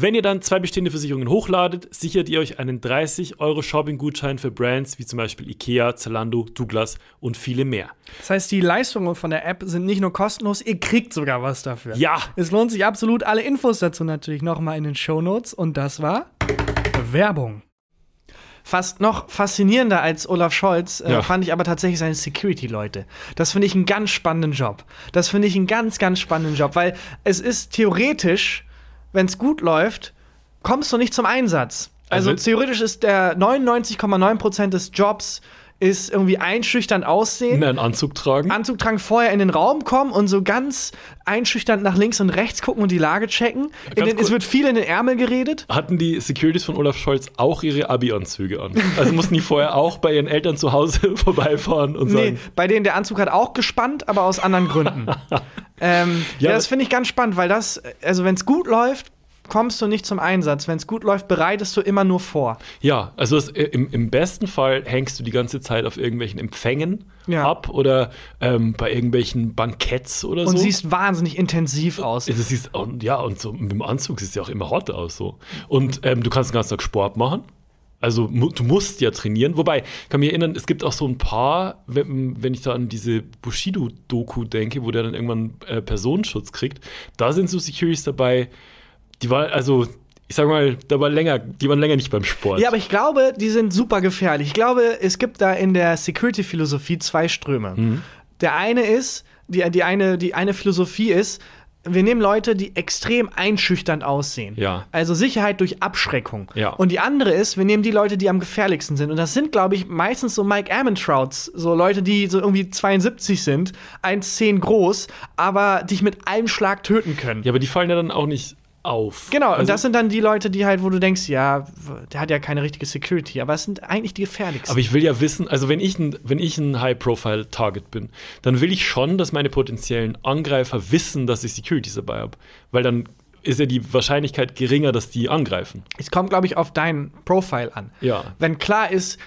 Wenn ihr dann zwei bestehende Versicherungen hochladet, sichert ihr euch einen 30 Euro Shopping-Gutschein für Brands wie zum Beispiel Ikea, Zalando, Douglas und viele mehr. Das heißt, die Leistungen von der App sind nicht nur kostenlos, ihr kriegt sogar was dafür. Ja! Es lohnt sich absolut. Alle Infos dazu natürlich nochmal in den Show Notes. Und das war Werbung. Fast noch faszinierender als Olaf Scholz äh, Ja. fand ich aber tatsächlich seine Security-Leute. Das finde ich einen ganz spannenden Job. Das finde ich einen ganz, ganz spannenden Job, weil es ist theoretisch, wenn es gut läuft, kommst du nicht zum Einsatz. Also, Also- theoretisch ist der 99,9% des Jobs ist irgendwie einschüchternd aussehen. Einen Anzug tragen. Anzug tragen, vorher in den Raum kommen und so ganz einschüchternd nach links und rechts gucken und die Lage checken. Den, es wird viel in den Ärmel geredet. Hatten die Securities von Olaf Scholz auch ihre Abi-Anzüge an? Also mussten die vorher auch bei ihren Eltern zu Hause vorbeifahren und Nee, sagen, bei denen der Anzug hat auch gespannt, aber aus anderen Gründen. ähm, ja, Ja, das finde ich ganz spannend, weil das, also wenn es gut läuft, kommst du nicht zum Einsatz. Wenn es gut läuft, bereitest du immer nur vor. Ja, also das, äh, im, im besten Fall hängst du die ganze Zeit auf irgendwelchen Empfängen Ja. ab oder ähm, bei irgendwelchen Banketts oder Und so. siehst wahnsinnig intensiv aus. Ja, Das siehst, und, ja, und so mit dem Anzug siehst du ja auch immer hot aus. So. Und ähm, du kannst den ganzen Tag Sport machen. Also mu du musst ja trainieren. Wobei, ich kann mich erinnern, es gibt auch so ein paar, wenn, wenn ich da an diese Bushido-Doku denke, wo der dann irgendwann äh, Personenschutz kriegt, da sind so Securities dabei, die war, also, ich sag mal, da war länger, die waren länger nicht beim Sport. Ja, aber ich glaube, die sind super gefährlich. Ich glaube, es gibt da in der Security-Philosophie zwei Ströme. Mhm. Der eine ist, die, die, eine, die eine Philosophie ist, wir nehmen Leute, die extrem einschüchternd aussehen. Ja. Also Sicherheit durch Abschreckung. Ja. Und die andere ist, wir nehmen die Leute, die am gefährlichsten sind. Und das sind, glaube ich, meistens so Mike Ammentrouts, so Leute, die so irgendwie 72 sind, 1,10 groß, aber dich mit einem Schlag töten können. Ja, aber die fallen ja dann auch nicht auf. Genau, und Also- das sind dann die Leute, die halt, wo du denkst, ja, der hat ja keine richtige Security, aber es sind eigentlich die gefährlichsten. Aber ich will ja wissen, also wenn ich ein, wenn ich ein High-Profile-Target bin, dann will ich schon, dass meine potenziellen Angreifer wissen, dass ich Securities dabei habe. Weil dann ist ja die Wahrscheinlichkeit geringer, dass die angreifen. es kommt, glaube ich, auf dein Profile an. Ja. Wenn klar ist,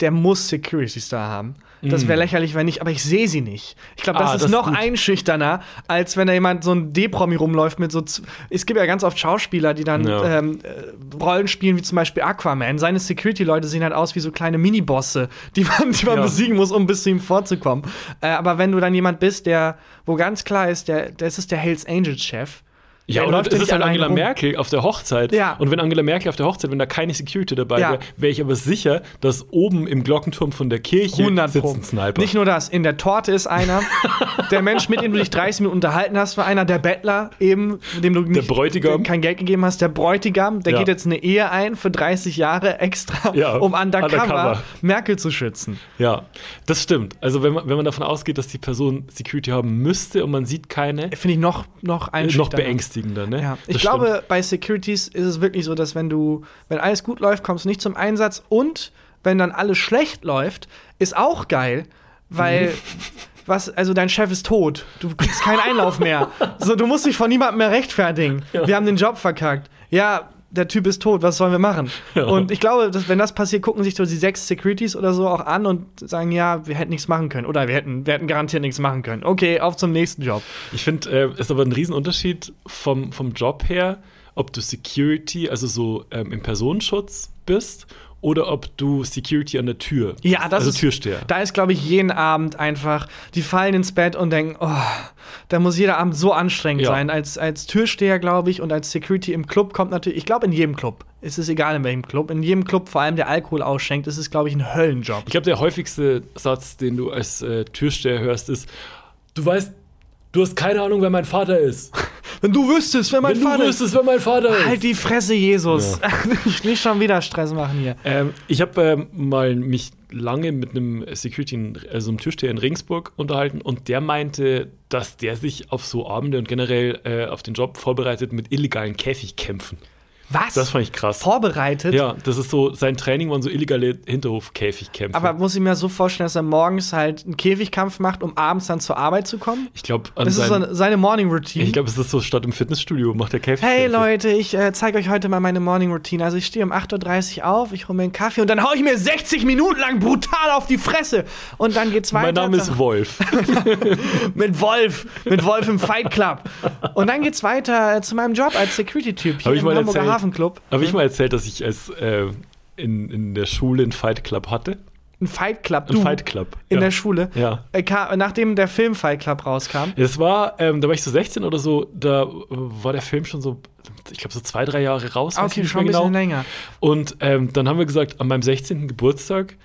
der muss Securities da haben. Das wäre lächerlich, wenn nicht, aber ich sehe sie nicht. Ich glaube, das. Ah, ist das ist noch gut. einschüchterner, als wenn da jemand so ein D-Promi rumläuft mit so. Es gibt ja ganz oft Schauspieler, die dann Ja. ähm, äh, Rollen spielen, wie zum Beispiel Aquaman. Seine Security-Leute sehen halt aus wie so kleine Minibosse, die man, die man Ja. besiegen muss, um bis zu ihm vorzukommen. Äh, aber wenn du dann jemand bist, der, wo ganz klar ist, der, das ist der Hells Angels-Chef. Ja, Der und läuft es ist halt Angela rum. Merkel auf der Hochzeit. Ja. Und wenn Angela Merkel auf der Hochzeit, wenn da keine Security dabei Ja. wäre, wäre ich aber sicher, dass oben im Glockenturm von der Kirche 100 sitzt ein Sniper. Nicht nur das, in der Torte ist einer. der Mensch, mit dem du dich 30 Minuten unterhalten hast, war einer. Der Bettler eben, dem du nicht, Bräutigam. kein Geld gegeben hast. Der Bräutigam, der Ja. geht jetzt eine Ehe ein für 30 Jahre extra, Ja, um undercover, undercover. Merkel zu schützen. Ja, das stimmt. Also wenn man, wenn man davon ausgeht, dass die Person Security haben müsste und man sieht keine, Finde ich noch, noch noch einschüchternder. Beängstigender, ne? Ja. Ich Das glaube, stimmt. bei Securities ist es wirklich so, dass wenn du, wenn alles gut läuft, kommst du nicht zum Einsatz und wenn dann alles schlecht läuft, ist auch geil, weil Mhm. was, also dein Chef ist tot, du kriegst keinen Einlauf mehr. So, du musst dich von niemandem mehr rechtfertigen. Wir haben den Job verkackt. Ja, der Typ ist tot, was sollen wir machen? Ja. Und ich glaube, dass, wenn das passiert, gucken sich so die sechs Securities oder so auch an und sagen, ja, wir hätten nichts machen können. Oder wir hätten, wir hätten garantiert nichts machen können. Okay, auf zum nächsten Job. Ich finde, äh, ist aber ein Riesenunterschied vom, vom Job her, ob du Security, also so ähm, im Personenschutz bist oder ob du Security an der Tür, Ja, das also ist, Türsteher. Da ist, glaube ich, jeden Abend einfach, die fallen ins Bett und denken, oh, da muss jeder Abend so anstrengend Ja. sein. Als, als Türsteher, glaube ich, und als Security im Club kommt natürlich, ich glaube, in jedem Club. Es ist egal in welchem Club. In jedem Club, vor allem der Alkohol ausschenkt, ist es, glaube ich, ein Höllenjob. Ich glaube, der häufigste Satz, den du als äh, Türsteher hörst, ist, du weißt, Du hast keine Ahnung, wer mein Vater ist. Wenn du wüsstest, wer mein Wenn Vater du wüsstest, wer mein Vater ist. Halt die Fresse, Jesus. Ich nicht schon wieder Stress machen hier. Ähm, ich habe ähm, mal mich lange mit einem Security, in- also einem Türsteher in Regensburg unterhalten und der meinte, dass der sich auf so Abende und generell äh, auf den Job vorbereitet mit illegalen Käfigkämpfen. Was? Das fand ich krass. Vorbereitet? Ja, das ist so, sein Training waren so illegale Hinterhof-Käfigkämpfe. Aber muss ich mir so vorstellen, dass er morgens halt einen Käfigkampf macht, um abends dann zur Arbeit zu kommen? ich glaube, an Das ist so seine Morning Routine. ich glaube, es ist so statt im Fitnessstudio macht der Käfig. Hey Leute, ich äh, zeige euch heute mal meine Morning Routine. Also ich stehe um 8.30 Uhr auf, ich hole mir einen Kaffee und dann hau ich mir 60 Minuten lang brutal auf die Fresse. Und dann geht's weiter. Mein Name ist Wolf. mit Wolf, mit Wolf im Fight Club. Und dann geht's weiter äh, zu meinem Job als Security-Typ hier Hab ich im mal Hamburger erzählt. Hafenclub. Habe ich mal erzählt, dass ich als äh, in, in der Schule einen Fight Club hatte? Ein Fight Club, Ein du, Fight Club. in ja. der Schule. Ja. Äh, ka- nachdem der Film Fight Club rauskam. Es war, ähm, da war ich so 16 oder so, da war der Film schon so, ich glaube, so zwei, drei Jahre raus. ich Okay, schon ein bisschen genau. länger. Und ähm, dann haben wir gesagt, an meinem 16. Geburtstag,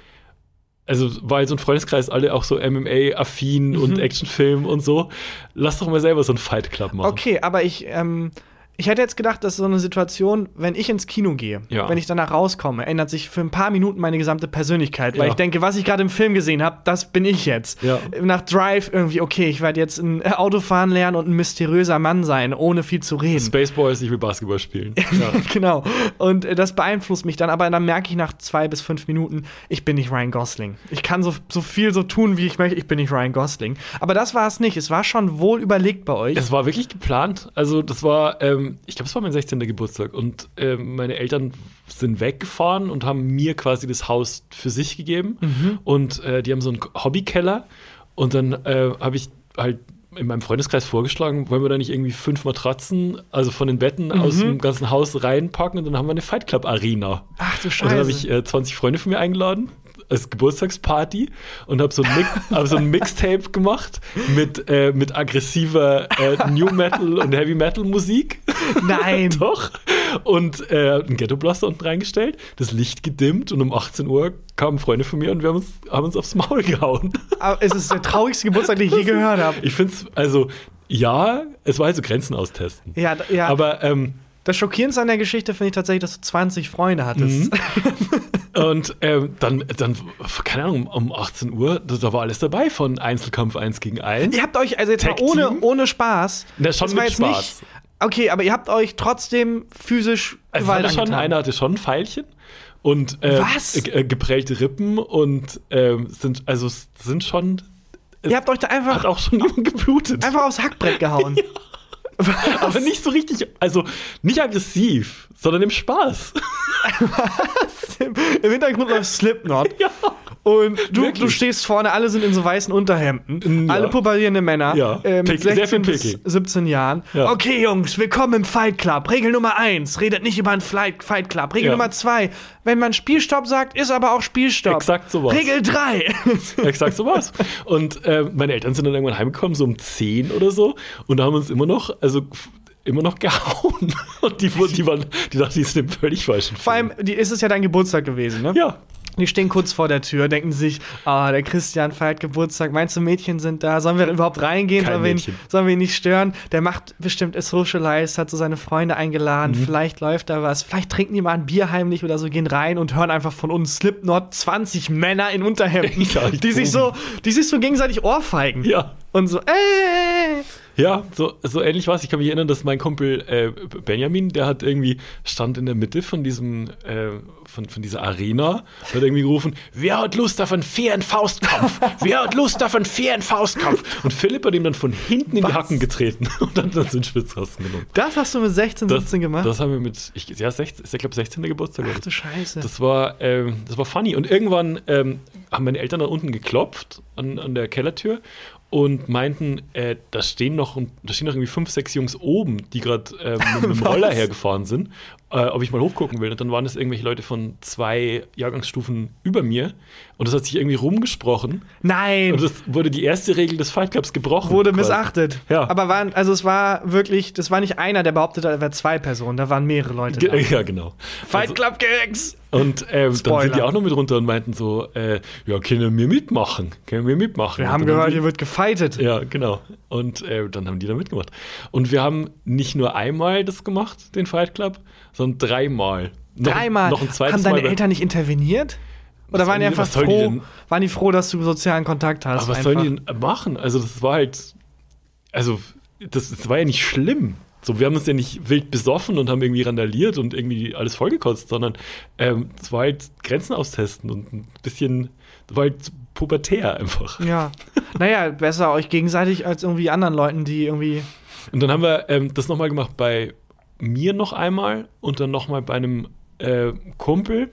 also war halt so ein Freundeskreis, alle auch so MMA-affin Mhm. und Actionfilm und so, lass doch mal selber so einen Fight Club machen. Okay, aber ich, ähm, ich hätte jetzt gedacht, dass so eine Situation, wenn ich ins Kino gehe, Ja. wenn ich danach rauskomme, ändert sich für ein paar Minuten meine gesamte Persönlichkeit, weil Ja. ich denke, was ich gerade im Film gesehen habe, das bin ich jetzt. Ja. Nach Drive irgendwie, okay, ich werde jetzt ein Autofahren lernen und ein mysteriöser Mann sein, ohne viel zu reden. Spaceboys, ich will Basketball spielen. Genau. Und äh, das beeinflusst mich dann, aber dann merke ich nach zwei bis fünf Minuten, ich bin nicht Ryan Gosling. Ich kann so, so viel so tun, wie ich möchte, ich bin nicht Ryan Gosling. Aber das war es nicht. Es war schon wohl überlegt bei euch. Es war wirklich geplant. Also, das war, ähm, ich glaube, es war mein 16. Geburtstag. Und ähm, meine Eltern sind weggefahren und haben mir quasi das Haus für sich gegeben. Und äh, die haben so einen Hobbykeller. Und dann äh, habe ich halt in meinem Freundeskreis vorgeschlagen, wollen wir da nicht irgendwie fünf Matratzen, also von den Betten aus dem ganzen Haus reinpacken und dann haben wir eine Fight Club Arena. Ach du Und dann habe Scheiße. ich äh, 20 Freunde von mir eingeladen als Geburtstagsparty und habe so, ein Mix- hab so ein Mixtape gemacht mit, äh, mit aggressiver äh, New Metal und Heavy Metal Musik. Nein. Doch. Und äh, einen Ghetto Blaster unten reingestellt, das Licht gedimmt und um 18 Uhr kamen Freunde von mir und wir haben uns, haben uns aufs Maul gehauen. Aber es ist der traurigste Geburtstag, den ich je gehört habe. Ich finde es, also, ja, es war halt so Grenzen austesten. Ja, ja. Aber ähm, das Schockierendste an der Geschichte finde ich tatsächlich, dass du 20 Freunde hattest. Und ähm, dann, dann, keine Ahnung, um 18 Uhr, da, war alles dabei von Einzelkampf 1 gegen 1. Ihr habt euch, also jetzt mal ohne, ohne Spaß. Na, schon das war mit jetzt Spaß. Nicht, okay, aber ihr habt euch trotzdem physisch Also Gewalt hatte schon, einer hatte schon ein Pfeilchen und äh? Äh, geprellte Rippen und ähm, sind, also sind schon, Ihr habt euch da hat einfach, auch schon jemand geblutet. einfach aufs Hackbrett gehauen. Aber nicht so richtig, also nicht aggressiv, sondern im Spaß. Im, Im Hintergrund läuft Slipknot. ja. Und du, Wirklich? du stehst vorne, alle sind in so weißen Unterhemden. Ja. Alle puberierende Männer. Ja. Äh, mit Pick- sehr 16 viel bis Pickel. 17 Jahren. Ja. Okay, Jungs, willkommen im Fight Club. Regel Nummer 1, redet nicht über einen Fight, Fight Club. Regel. Nummer 2, wenn man Spielstopp sagt, ist aber auch Spielstopp. Exakt sowas. Regel 3. Exakt so war's. Und äh, meine Eltern sind dann irgendwann heimgekommen, so um 10 oder so, und haben uns immer noch, also immer noch gehauen. Und die, wurden- die, waren, die dachten, die sind im völlig falschen Vor allem, die, ist es ja dein Geburtstag gewesen, ne? Ja. Die stehen kurz vor der Tür, denken sich, ah, der Christian feiert Geburtstag, meinst du, Mädchen sind da? Sollen wir überhaupt reingehen? Sollen wir, ihn, sollen wir ihn nicht stören? Der macht bestimmt ist socialized, hat so seine Freunde eingeladen, Mhm. vielleicht läuft da was, vielleicht trinken die mal ein Bier heimlich oder so, gehen rein und hören einfach von uns Slipknot 20 Männer in Unterhemden, Ja, die sich so, die sich so gegenseitig ohrfeigen. Ja. Und so, äh, Ja, so, so ähnlich war es. Ich kann mich erinnern, dass mein Kumpel äh, Benjamin, der hat irgendwie, stand in der Mitte von diesem, äh, von, von dieser Arena, hat irgendwie gerufen, wer hat Lust auf einen fairen Faustkampf? wer hat Lust auf einen fairen Faustkampf? Und Philipp hat ihm dann von hinten in Was? die Hacken getreten und dann, dann so einen Schwitzkasten genommen. das hast du mit 16, Das, 17 gemacht? das haben wir mit, ich, ja, 16, ist ja, glaube 16. Geburtstag. Ach du Scheiße. Das war, ähm, das war funny. Und irgendwann ähm, haben meine Eltern da unten geklopft an, an der Kellertür und meinten, äh, da stehen noch da stehen noch irgendwie fünf, sechs Jungs oben, die gerade ähm, mit dem? Roller hergefahren sind, äh, ob ich mal hochgucken will. Und dann waren es irgendwelche Leute von zwei Jahrgangsstufen über mir. Und das hat sich irgendwie rumgesprochen. Nein. Und das wurde die erste Regel des Fight Clubs gebrochen. wurde quasi. missachtet. Ja. Aber waren, also es war wirklich, das war nicht einer, der behauptet, hat, er wäre zwei Personen, da waren mehrere Leute. Ge Da. ja, genau. Fight Also- Club Gangs! Und ähm, dann sind die auch noch mit runter und meinten so, äh, ja, können wir mitmachen? Können wir mitmachen? Wir haben gehört, die- hier wird gefightet. Ja, genau. Und äh, dann haben die da mitgemacht. Und wir haben nicht nur einmal das gemacht, den Fight Club, sondern dreimal. Noch, Dreimal. Noch ein zweites haben deine Mal. Eltern nicht interveniert? Oder Was waren die die- einfach die froh, denn- waren die froh, dass du sozialen Kontakt hast? Aber was einfach? sollen die denn machen? Also, das war halt. Also, das, das war ja nicht schlimm. So, wir haben uns ja nicht wild besoffen und haben irgendwie randaliert und irgendwie alles vollgekotzt, sondern ähm, es war halt Grenzen austesten und ein bisschen, das war halt pubertär einfach. Ja. naja, besser euch gegenseitig als irgendwie anderen Leuten, die irgendwie. Und dann haben wir ähm, das nochmal gemacht bei mir noch einmal und dann nochmal bei einem äh, Kumpel.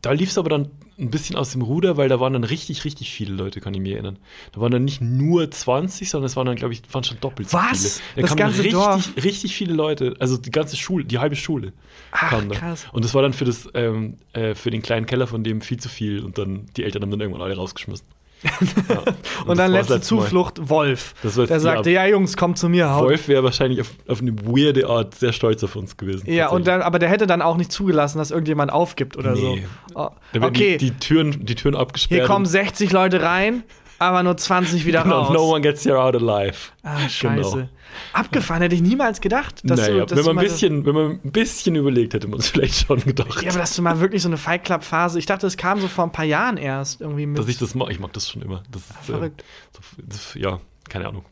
Da lief es aber dann ein bisschen aus dem Ruder, weil da waren dann richtig, richtig viele Leute, kann ich mich erinnern. Da waren dann nicht nur 20, sondern es waren dann, glaube ich, waren schon doppelt so Was? viele. Da Das kamen ganze richtig, Dorf? richtig viele Leute, also die ganze Schule, die halbe Schule Ach, krass. Und das war dann für, das, ähm, äh, für den kleinen Keller von dem viel zu viel und dann die Eltern haben dann irgendwann alle rausgeschmissen. Und, das dann letzte letzte Mal. Zuflucht Wolf. Der sagte, ja Jungs, kommt zu mir. haut. Wolf wäre wahrscheinlich auf, auf eine weirde Art sehr stolz auf uns gewesen. Ja, und dann, aber der hätte dann auch nicht zugelassen, dass irgendjemand aufgibt oder Nee. so. Oh, okay, die, die, Türen, die Türen abgesperrt. hier kommen und- 60 Leute rein, aber nur 20 wieder Genau, raus. no one gets here out alive. ah, scheiße. Genau. Abgefahren, hätte ich niemals gedacht. Dass naja, du, dass wenn, man ein bisschen, wenn man ein bisschen überlegt, hätte man es vielleicht schon gedacht. Ja, aber dass du mal wirklich so eine Fight Club Phase, ich dachte, es kam so vor ein paar Jahren erst irgendwie mit. dass ich das mag. Ich mag das schon immer. Das ist, äh, verrückt. so, das, ja, keine Ahnung.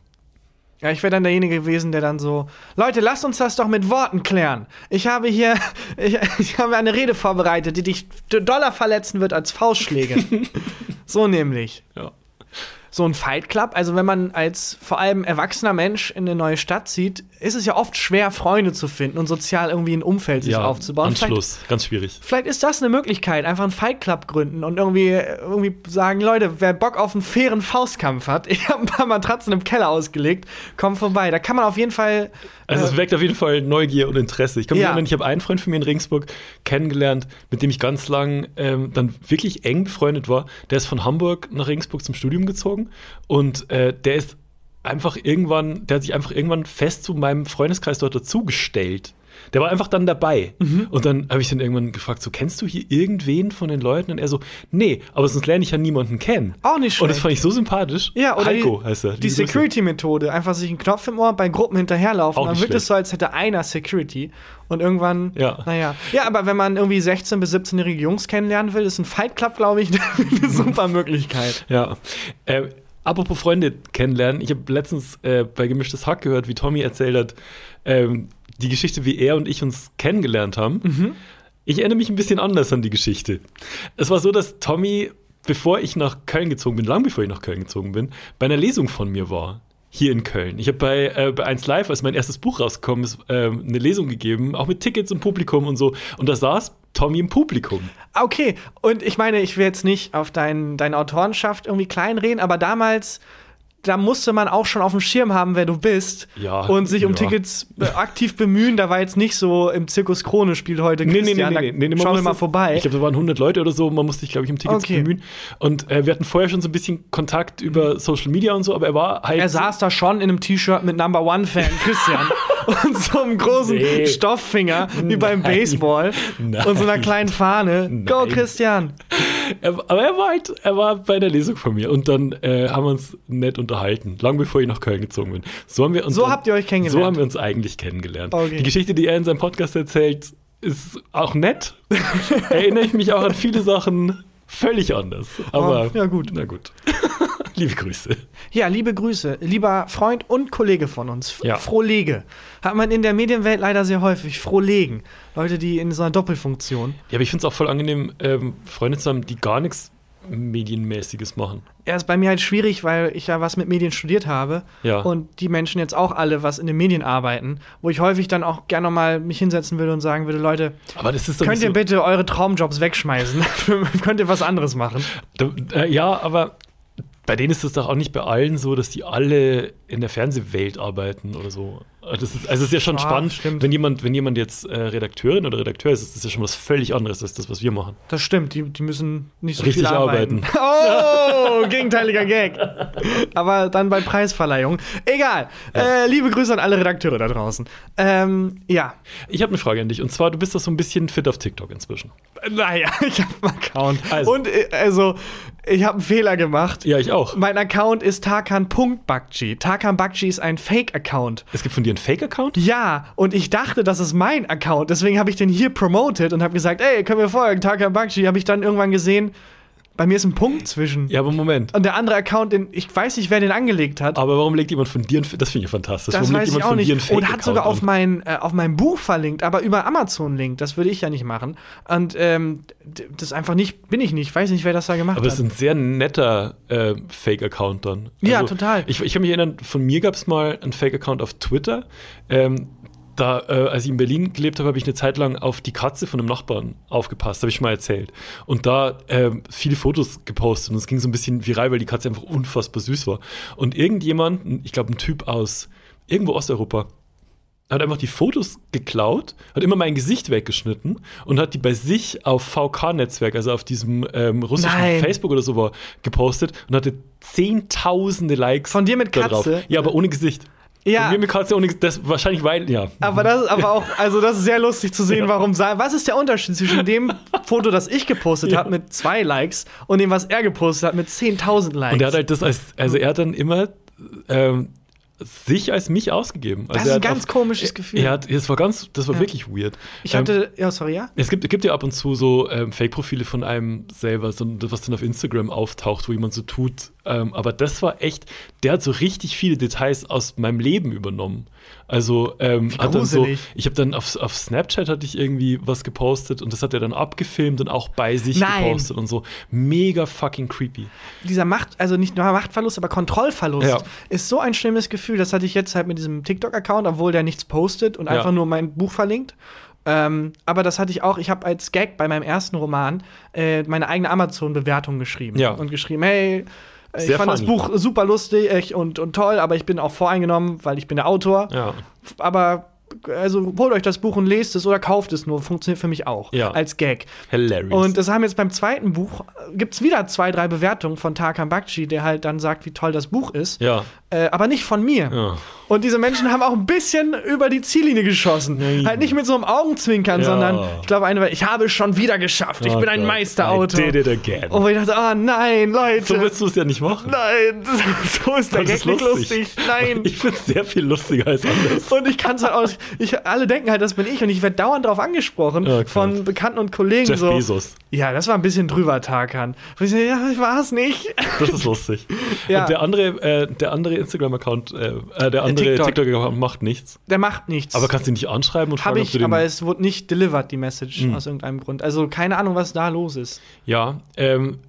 Ja, ich wäre dann derjenige gewesen, der dann so, Leute, lasst uns das doch mit Worten klären. Ich habe hier, ich, ich habe eine Rede vorbereitet, die dich doller verletzen wird als Faustschläge. so nämlich. Ja. So ein Fight Club, also wenn man als vor allem erwachsener Mensch in eine neue Stadt zieht, ist es ja oft schwer, Freunde zu finden und sozial irgendwie ein Umfeld sich ja, aufzubauen. Vielleicht, Anschluss, ganz schwierig. vielleicht ist das eine Möglichkeit, einfach einen Fight Club gründen und irgendwie, irgendwie sagen, Leute, wer Bock auf einen fairen Faustkampf hat, ich habe ein paar Matratzen im Keller ausgelegt, komm vorbei. Da kann man auf jeden Fall Also es weckt auf jeden Fall Neugier und Interesse. Ich kann mich Ja. erinnern, ich habe einen Freund von mir in Regensburg kennengelernt, mit dem ich ganz lang ähm, dann wirklich eng befreundet war. Der ist von Hamburg nach Regensburg zum Studium gezogen und äh, der ist einfach irgendwann, der hat sich einfach irgendwann fest zu meinem Freundeskreis dort dazugestellt. Der war einfach dann dabei. Mhm. Und dann habe ich dann irgendwann gefragt, so, kennst du hier irgendwen von den Leuten? Und er so, nee, aber sonst lerne ich ja niemanden kennen. Auch nicht Und das fand ich so sympathisch. Ja, oder Heiko die, heißt er. Die Grüße. Security-Methode. Einfach sich einen Knopf im Ohr bei Gruppen hinterherlaufen. Auch Dann wirkt es so, als hätte einer Security. Und irgendwann, Ja. naja. Ja, aber wenn man irgendwie 16- bis 17-jährige Jungs kennenlernen will, ist ein Fight Club, glaube ich, eine super Möglichkeit. Ja. Äh, apropos Freunde kennenlernen, ich habe letztens äh, bei Gemischtes Hack gehört, wie Tommy erzählt hat, ähm, die Geschichte, wie er und ich uns kennengelernt haben. Mhm. Ich erinnere mich ein bisschen anders an die Geschichte. Es war so, dass Tommy, bevor ich nach Köln gezogen bin, lang bevor ich nach Köln gezogen bin, bei einer Lesung von mir war. Hier in Köln. Ich habe bei, äh, bei 1 Live, als mein erstes Buch rausgekommen ist, ähm, eine Lesung gegeben, auch mit Tickets und Publikum und so. Und da saß Tommy im Publikum. Ah, Okay, und ich meine, ich will jetzt nicht auf dein, deine Autorenschaft irgendwie kleinreden, aber damals, da musste man auch schon auf dem Schirm haben, wer du bist. Ja, und sich um ja. Tickets äh, aktiv bemühen. Da war jetzt nicht so im Zirkus Krone spielt heute Christian. da man Schauen wir musste- mal vorbei. Ich glaube, da waren 100 Leute oder so. Man musste sich, glaube ich, um Tickets Okay. bemühen. Und äh, wir hatten vorher schon so ein bisschen Kontakt über Social Media und so, aber er war halt. Er saß da schon in einem T-Shirt mit Number One Fan Christian und so einem großen Nee. Stofffinger wie beim. Baseball Nein. und so einer kleinen Fahne. Go Nein. Christian! Er, aber er war halt, er war bei der Lesung von mir und dann äh, haben wir uns nett unterhalten, lang bevor ich nach Köln gezogen bin. So haben wir uns So dann- habt ihr euch kennengelernt? So haben wir uns eigentlich kennengelernt. Okay. Die Geschichte, die er in seinem Podcast erzählt, ist auch nett. Erinnere ich mich auch an viele Sachen völlig anders. Aber Oh, ja, gut. Na gut. Liebe Grüße. Ja, liebe Grüße, lieber Freund und Kollege von uns, Ja. Frohlege. Hat man in der Medienwelt leider sehr häufig. Frohlegen. Leute, die in so einer Doppelfunktion. Ja, aber ich finde es auch voll angenehm, ähm, Freunde zu haben, die gar nichts Medienmäßiges machen. Er ist bei mir halt schwierig, weil ich ja was mit Medien studiert habe Ja. und die Menschen jetzt auch alle was in den Medien arbeiten, wo ich häufig dann auch gerne mal mich hinsetzen würde und sagen würde, Leute, könnt ihr bitte eure Traumjobs wegschmeißen? könnt ihr was anderes machen? Äh, ja, aber bei denen ist es doch auch nicht bei allen so, dass die alle in der Fernsehwelt arbeiten oder so. Das ist, also es ist ja schon Ja, spannend, stimmt. wenn jemand, wenn jemand jetzt äh, Redakteurin oder Redakteur ist, ist das ja schon was völlig anderes als das, was wir machen. Das stimmt, die, die müssen nicht so Richtig viel arbeiten. Oh, gegenteiliger Gag. Aber dann bei Preisverleihung. Egal. Äh, liebe Grüße an alle Redakteure da draußen. Ähm, ja. Ich habe eine Frage an dich und zwar, du bist doch so ein bisschen fit auf TikTok inzwischen. Naja, ich habe einen Account. Also. Und äh, also, ich habe einen Fehler gemacht. Ja, ich auch. Mein Account ist Tarkan.Bakchi. Tarkan Bakchi ist ein Fake-Account. Es gibt von dir einen Fake-Account? Ja, und ich dachte, das ist mein Account. Deswegen habe ich den hier promoted und habe gesagt, ey, können wir folgen, Tarkan Bakchi. Habe ich dann irgendwann gesehen, bei mir ist ein Punkt zwischen. Ja, aber Moment. Und der andere Account, den, ich weiß nicht, wer den angelegt hat. Aber warum legt jemand von dir ein Das finde ich fantastisch. das warum weiß legt ich jemand auch von dir nicht. Und hat sogar Fake-Account auf an? mein, äh, auf mein Buch verlinkt, aber über Amazon linkt. Das würde ich ja nicht machen. Und ähm, das einfach nicht, bin ich nicht. Weiß nicht, wer das da gemacht Aber es hat. ist ein sehr netter äh, Fake-Account dann. Also, Ja, total. Ich, ich kann mich erinnern, von mir gab es mal einen Fake-Account auf Twitter. Ähm, da, äh, als ich in Berlin gelebt habe, habe ich eine Zeit lang auf die Katze von einem Nachbarn aufgepasst, habe ich schon mal erzählt. Und da ähm, viele Fotos gepostet und es ging so ein bisschen viral, weil die Katze einfach unfassbar süß war. Und irgendjemand, ich glaube ein Typ aus irgendwo Osteuropa, hat einfach die Fotos geklaut, hat immer mein Gesicht weggeschnitten und hat die bei sich auf VK-Netzwerk, also auf diesem ähm, russischen Nein. Facebook oder so war, gepostet und hatte zehntausende Likes. Von dir mit da drauf. Katze? Ja, aber ohne Gesicht. Ja. Von mir mit Katze ohne Gesicht. Das wahrscheinlich, weil, ja. Aber das ist aber auch, also das ist sehr lustig zu sehen, warum sa- Was ist der Unterschied zwischen dem Foto, das ich gepostet habe mit zwei Likes und dem, was er gepostet hat mit 10.000 Likes? Und er hat halt das als, also er hat dann immer ähm, sich als mich ausgegeben. Also Das ist ein ganz komisches Gefühl. Er hat, das war ganz, das war Ja. wirklich weird. ich Ähm, hatte, ja, sorry, ja? Es gibt, gibt ja ab und zu so ähm, Fake-Profile von einem selber, so, was dann auf Instagram auftaucht, wo jemand so tut. Ähm, aber das war echt, der hat so richtig viele Details aus meinem Leben übernommen. Also ähm, hat dann so, ich habe dann auf, auf Snapchat hatte ich irgendwie was gepostet und das hat er dann abgefilmt und auch bei sich Nein. gepostet und so. Mega fucking creepy. Dieser Macht, also nicht nur Machtverlust, aber Kontrollverlust Ja. ist so ein schlimmes Gefühl. Das hatte ich jetzt halt mit diesem TikTok-Account, obwohl der nichts postet und Ja. einfach nur mein Buch verlinkt. Ähm, aber das hatte ich auch, ich habe als Gag bei meinem ersten Roman äh, meine eigene Amazon-Bewertung geschrieben. Ja. Und geschrieben, hey, äh, ich Sehr fand das funny. Buch super lustig und, und toll, aber ich bin auch voreingenommen, weil ich bin der Autor. Ja. Aber also holt euch das Buch und lest es oder kauft es nur. Funktioniert für mich auch. Ja. Als Gag. Hilarious. Und das haben jetzt beim zweiten Buch, gibt es wieder zwei, drei Bewertungen von Tarkan Bakci, der halt dann sagt, wie toll das Buch ist. ja. Äh, aber nicht von mir. Ja. Und diese Menschen haben auch ein bisschen über die Ziellinie geschossen. Nein. Halt nicht mit so einem Augenzwinkern, Ja. sondern ich glaube, eine war, ich habe es schon wieder geschafft. Ich Oh bin ein Gott. Meisterautor. I did it again. Und ich dachte, oh nein, Leute. so willst du es ja nicht machen. nein, so ist der Das Gag nicht lustig. Nein. Ich finde es sehr viel lustiger als anders. Und ich kann es halt auch. Ich, alle denken halt, das bin ich und ich werde dauernd darauf angesprochen krass. von Bekannten und Kollegen. Jeff so, Bezos. Ja, das war ein bisschen drüber, Tarkan. Und ich so, ja, ich war es nicht. Das ist lustig. Ja. Und der andere, äh, der andere Instagram-Account, äh, äh, der andere TikTok. TikTok-Account macht nichts. Der macht nichts. Aber kannst du ihn nicht anschreiben und fragen, Habe ob du ich, den. aber es wurde nicht delivered, die Message, Mhm. aus irgendeinem Grund. Also keine Ahnung, was da los ist. ja, ähm,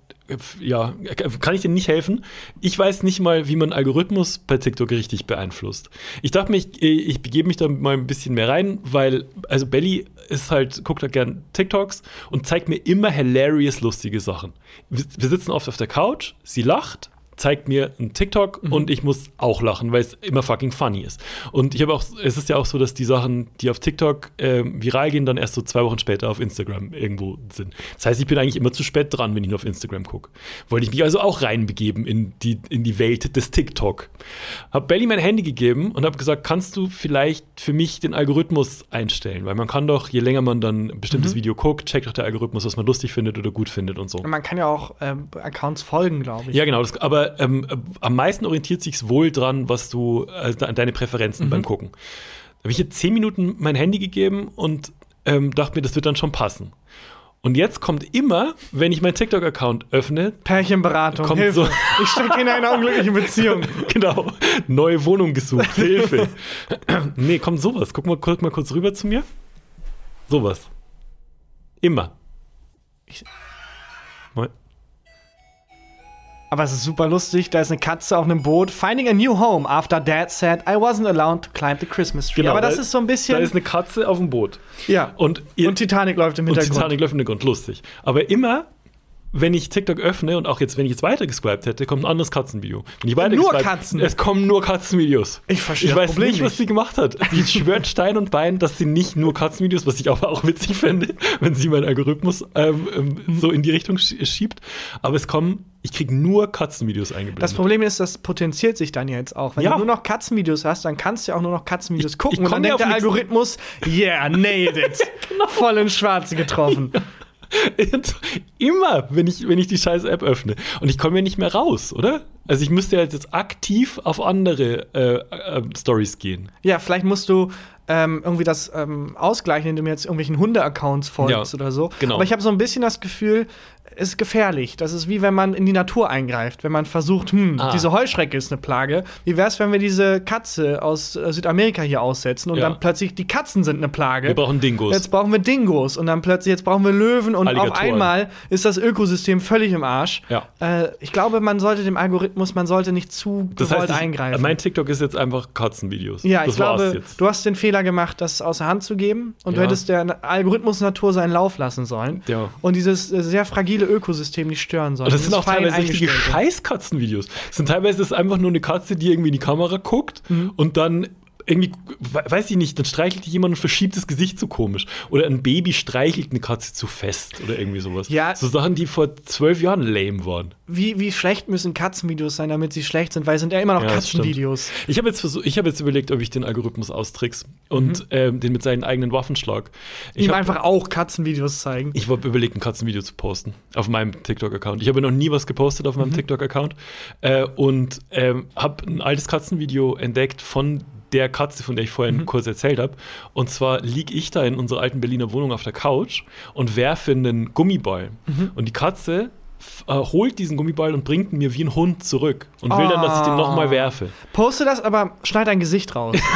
ja, kann ich dir nicht helfen. Ich weiß nicht mal, wie man Algorithmus bei TikTok richtig beeinflusst. Ich dachte mir, ich, ich begebe mich da mal ein bisschen mehr rein, weil, also Belly ist halt, guckt halt gern TikToks und zeigt mir immer hilarious lustige Sachen. Wir, wir sitzen oft auf der Couch, sie lacht, zeigt mir einen TikTok Mhm. und ich muss auch lachen, weil es immer fucking funny ist. Und ich habe auch, es ist ja auch so, dass die Sachen, die auf TikTok ähm, viral gehen, dann erst so zwei Wochen später auf Instagram irgendwo sind. Das heißt, ich bin eigentlich immer zu spät dran, wenn ich nur auf Instagram gucke. Wollte ich mich also auch reinbegeben in die, in die Welt des TikTok. Hab Belly mein Handy gegeben und habe gesagt, kannst du vielleicht für mich den Algorithmus einstellen? Weil man kann doch, je länger man dann ein bestimmtes Video guckt, checkt doch der Algorithmus, was man lustig findet oder gut findet und so. Man kann ja auch ähm, Accounts folgen, glaube ich. Ja, genau. Das, aber ähm, äh, am meisten orientiert sich wohl dran, was du, äh, an deine Präferenzen beim Gucken. Da habe ich jetzt zehn Minuten mein Handy gegeben und ähm, dachte mir, das wird dann schon passen. Und jetzt kommt immer, wenn ich meinen TikTok-Account öffne, Pärchenberatung, Kommt Hilfe. so- Ich stecke in einer unglücklichen Beziehung. genau, neue Wohnung gesucht, Hilfe. nee, kommt sowas. Guck mal, guck mal kurz rüber zu mir. Sowas. Immer. Ich- Moin. Aber es ist super lustig. Da ist eine Katze auf einem Boot. Finding a new home after dad said I wasn't allowed to climb the Christmas tree. Aber das da- ist so ein bisschen. Da ist eine Katze auf dem Boot. ja. Und, ihr, Und Titanic läuft im Und Hintergrund. Titanic läuft im Hintergrund, lustig. Aber immer, wenn ich TikTok öffne und auch jetzt, wenn ich jetzt weiter geswiped hätte, kommt ein anderes Katzenvideo. Wenn ich weiter Nur Katzen? Es kommen nur Katzenvideos. Ich verstehe Ich weiß Problem nicht, was sie gemacht hat. Sie schwört Stein und Bein, dass sie nicht nur Katzenvideos, was ich aber auch witzig fände, wenn sie meinen Algorithmus ähm, ähm, so in die Richtung sch- schiebt. Aber es kommen, ich kriege nur Katzenvideos eingeblendet. Das Problem ist, das potenziert sich dann jetzt auch. Wenn Ja. du nur noch Katzenvideos hast, dann kannst du ja auch nur noch Katzenvideos Ich- gucken. ich und dann ja denkt der. Algorithmus, yeah, nailed it. Genau. Voll ins Schwarze getroffen. Und Immer, wenn ich, wenn ich die scheiß App öffne. Und ich komme ja nicht mehr raus, oder? Also ich müsste ja jetzt aktiv auf andere äh, äh, Stories gehen. Ja, vielleicht musst du ähm, irgendwie das ähm, ausgleichen, indem du jetzt irgendwelchen Hunde-Accounts folgst Ja, oder so. genau. Aber ich habe so ein bisschen das Gefühl, ist gefährlich. Das ist wie wenn man in die Natur eingreift. Wenn man versucht, hm, Ah. diese Heuschrecke ist eine Plage. Wie wäre es, wenn wir diese Katze aus äh, Südamerika hier aussetzen und Ja. dann plötzlich die Katzen sind eine Plage? Wir brauchen Dingos. Jetzt brauchen wir Dingos und dann plötzlich, jetzt brauchen wir Löwen und auf einmal ist das Ökosystem völlig im Arsch. Ja. Äh, ich glaube, man sollte dem Algorithmus, man sollte nicht zu das gewollt heißt, ich, eingreifen. mein TikTok ist jetzt einfach Katzenvideos. ja, das ich glaube, jetzt. du hast den Fehler gemacht, das außer Hand zu geben und du Ja. hättest der Algorithmus Natur seinen Lauf lassen sollen Ja. und dieses äh, sehr fragile Ökosystem nicht stören sollen. Und das sind auch teilweise richtige. Scheiß-Katzenvideos. Es sind teilweise ist einfach nur eine Katze, die irgendwie in die Kamera guckt Mhm. und dann irgendwie, we- weiß ich nicht, dann streichelt jemand und verschiebt das Gesicht so komisch. Oder ein Baby streichelt eine Katze zu fest oder irgendwie sowas. Ja. So Sachen, die vor zwölf Jahren lame waren. Wie, wie schlecht müssen Katzenvideos sein, damit sie schlecht sind, weil es sind ja immer noch Ja, Katzenvideos. Ich habe jetzt, versuch- ich jetzt überlegt, ob ich den Algorithmus austrickse und ähm, den mit seinen eigenen Waffen schlag. Ich Mhm. Ihm hab- einfach auch Katzenvideos zeigen. Ich habe überlegt, ein Katzenvideo zu posten auf meinem TikTok-Account. Ich habe noch nie was gepostet auf meinem Mhm. TikTok-Account äh, und ähm, habe ein altes Katzenvideo entdeckt von der Katze, von der ich vorhin Mhm. kurz erzählt habe. Und zwar liege ich da in unserer alten Berliner Wohnung auf der Couch und werfe einen Gummiball. Mhm. Und die Katze äh, holt diesen Gummiball und bringt ihn mir wie ein Hund zurück und will dann, dass ich den Oh. nochmal werfe. Poste das, aber schneid dein Gesicht raus.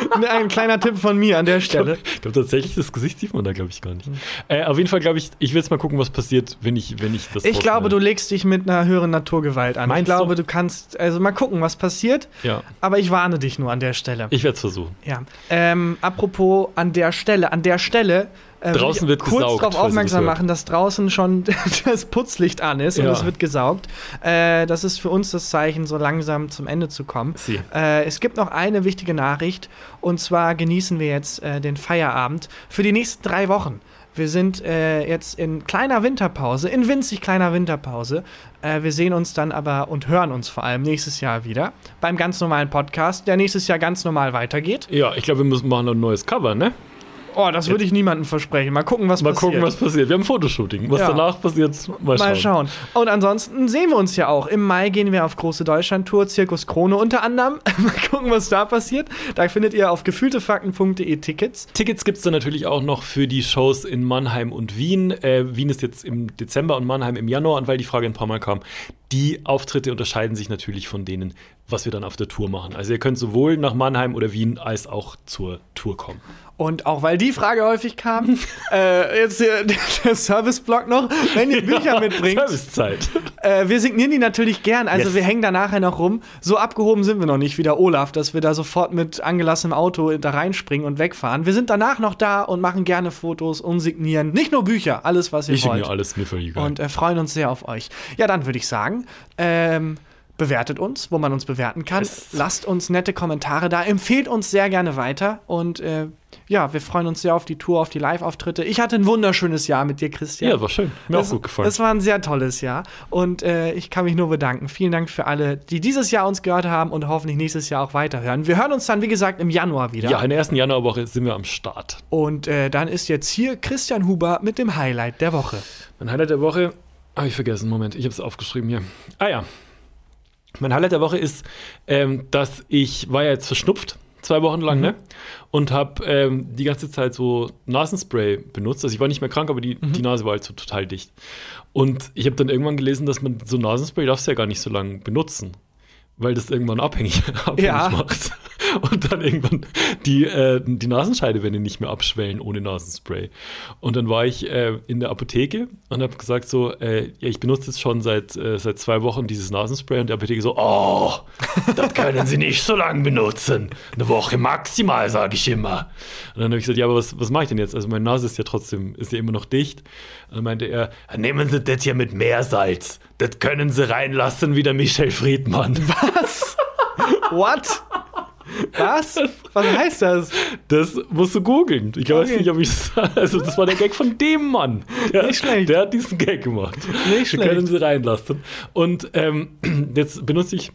Ein kleiner Tipp von mir an der Stelle. Ich glaube tatsächlich, das Gesicht sieht man da, glaube ich, gar nicht. Äh, auf jeden Fall glaube ich, ich will jetzt mal gucken, was passiert, wenn ich, wenn ich das Ich glaube, du legst dich mit einer höheren Naturgewalt an. Meinst ich glaube, du? du kannst, also mal gucken, was passiert. Ja, Aber ich warne dich nur an der Stelle. ich werde es versuchen. ja. Ähm, apropos an der Stelle, an der Stelle. Äh, Draußen ich wird kurz gesaugt, darauf aufmerksam machen, dass draußen schon das Putzlicht an ist und Ja. es wird gesaugt. Äh, das ist für uns das Zeichen, so langsam zum Ende zu kommen. Äh, es gibt noch eine wichtige Nachricht und zwar genießen wir jetzt äh, den Feierabend für die nächsten drei Wochen. Wir sind äh, jetzt in kleiner Winterpause, in winzig kleiner Winterpause. Äh, wir sehen uns dann aber und hören uns vor allem nächstes Jahr wieder beim ganz normalen Podcast, der nächstes Jahr ganz normal weitergeht. Ja, ich glaube, wir müssen machen ein neues Cover, ne? Oh, das würde ich niemandem versprechen. Mal gucken, was Mal passiert. gucken, was passiert. Wir haben ein Fotoshooting. Was Ja. danach passiert, mal schauen. Mal schauen. Und ansonsten sehen wir uns ja auch. Im Mai gehen wir auf große Deutschland-Tour, Zirkus Krone unter anderem. Mal gucken, was da passiert. Da findet ihr auf gefühltefakten.de Tickets. Tickets gibt es dann natürlich auch noch für die Shows in Mannheim und Wien. Äh, Wien ist jetzt im Dezember und Mannheim im Januar. Und weil die Frage ein paar Mal kam, die Auftritte unterscheiden sich natürlich von denen, was wir dann auf der Tour machen. Also ihr könnt sowohl nach Mannheim oder Wien als auch zur Tour kommen. Und auch weil die Frage häufig kam, äh, jetzt der, der Service-Block noch, wenn ihr Bücher mitbringt. Servicezeit. Äh, wir signieren die natürlich gern. Also Yes. wir hängen da nachher noch rum. So abgehoben sind wir noch nicht wie der Olaf, dass wir da sofort mit angelassenem Auto da reinspringen und wegfahren. Wir sind danach noch da und machen gerne Fotos und signieren. Nicht nur Bücher, alles, was ihr Ich wollt. mir alles, mir völlig egal. Und äh, freuen uns sehr auf euch. Ja, dann würde ich sagen, ähm, bewertet uns, wo man uns bewerten kann. Yes. Lasst uns nette Kommentare da. Empfehlt uns sehr gerne weiter. Und äh, ja, wir freuen uns sehr auf die Tour, auf die Live-Auftritte. Ich hatte ein wunderschönes Jahr mit dir, Christian. ja, war schön. Mir das, auch gut gefallen. Das war ein sehr tolles Jahr. Und äh, ich kann mich nur bedanken. Vielen Dank für alle, die dieses Jahr uns gehört haben und hoffentlich nächstes Jahr auch weiterhören. Wir hören uns dann, wie gesagt, im Januar wieder. ja, in der ersten Januarwoche sind wir am Start. Und äh, dann ist jetzt hier Christian Huber mit dem Highlight der Woche. Mein Highlight der Woche, habe ich vergessen, Moment, ich habe es aufgeschrieben hier. Ah ja, mein Highlight der Woche ist, ähm, dass ich war ja jetzt verschnupft, zwei Wochen lang, ne? Und habe ähm, die ganze Zeit so Nasenspray benutzt. Also ich war nicht mehr krank, aber die, die Nase war halt so total dicht. Und ich habe dann irgendwann gelesen, dass man so Nasenspray darfst ja gar nicht so lange benutzen. Weil das irgendwann abhängig, abhängig Ja. macht. Und dann irgendwann die, äh, die Nasenscheidewände nicht mehr abschwellen ohne Nasenspray. Und dann war ich äh, in der Apotheke und habe gesagt so, äh, ja, ich benutze jetzt schon seit, äh, seit zwei Wochen dieses Nasenspray und die Apotheke so, oh, das können Sie nicht so lange benutzen. Eine Woche maximal, sage ich immer. Und dann habe ich gesagt, ja, aber was, was mache ich denn jetzt? Also meine Nase ist ja trotzdem, ist ja immer noch dicht. Und dann meinte er, nehmen Sie das hier mit Meersalz. Das können Sie reinlassen wie der Michel Friedmann. Was? What? Was? Was heißt das? Das musst du googeln. Ich weiß Okay. nicht, ob ich Also, das war der Gag von dem Mann. Der, Nicht schlecht. Der hat diesen Gag gemacht. Nicht Wir schlecht. können sie reinlassen. Und ähm, jetzt benutze ich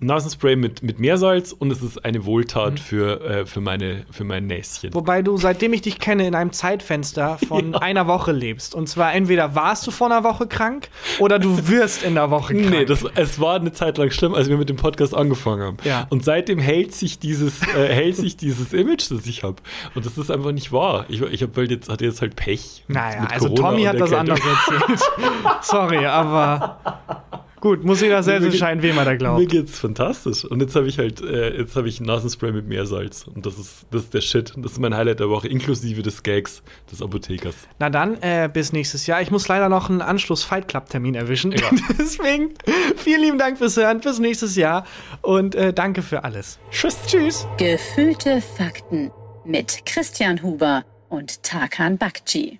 Nasenspray mit, mit Meersalz und es ist eine Wohltat für, äh, für, meine, für mein Näschen. Wobei du, seitdem ich dich kenne, in einem Zeitfenster von einer Woche lebst. Und zwar entweder warst du vor einer Woche krank oder du wirst in der Woche krank. Nee, das, es war eine Zeit lang schlimm, als wir mit dem Podcast angefangen haben. Ja. Und seitdem hält sich dieses, äh, hält sich dieses Image, das ich habe. Und das ist einfach nicht wahr. Ich, ich hab halt jetzt, hatte jetzt halt Pech. naja, mit also Corona Tommy hat das anders erzählt. Sorry, aber gut, muss jeder selbst Mir entscheiden, wem er da Mir glaubt. geht's fantastisch. Und jetzt habe ich halt, äh, jetzt habe ich ein Nasenspray mit Meersalz. Und das ist, das ist der Shit. Das ist mein Highlight der Woche, inklusive des Gags des Apothekers. Na dann, äh, bis nächstes Jahr. Ich muss leider noch einen Anschluss-Fight Club-Termin erwischen. Ja. Deswegen, vielen lieben Dank fürs Hören. Bis nächstes Jahr. Und äh, danke für alles. Tschüss. Tschüss. Gefühlte Fakten mit Christian Huber und Tarkan Bakci.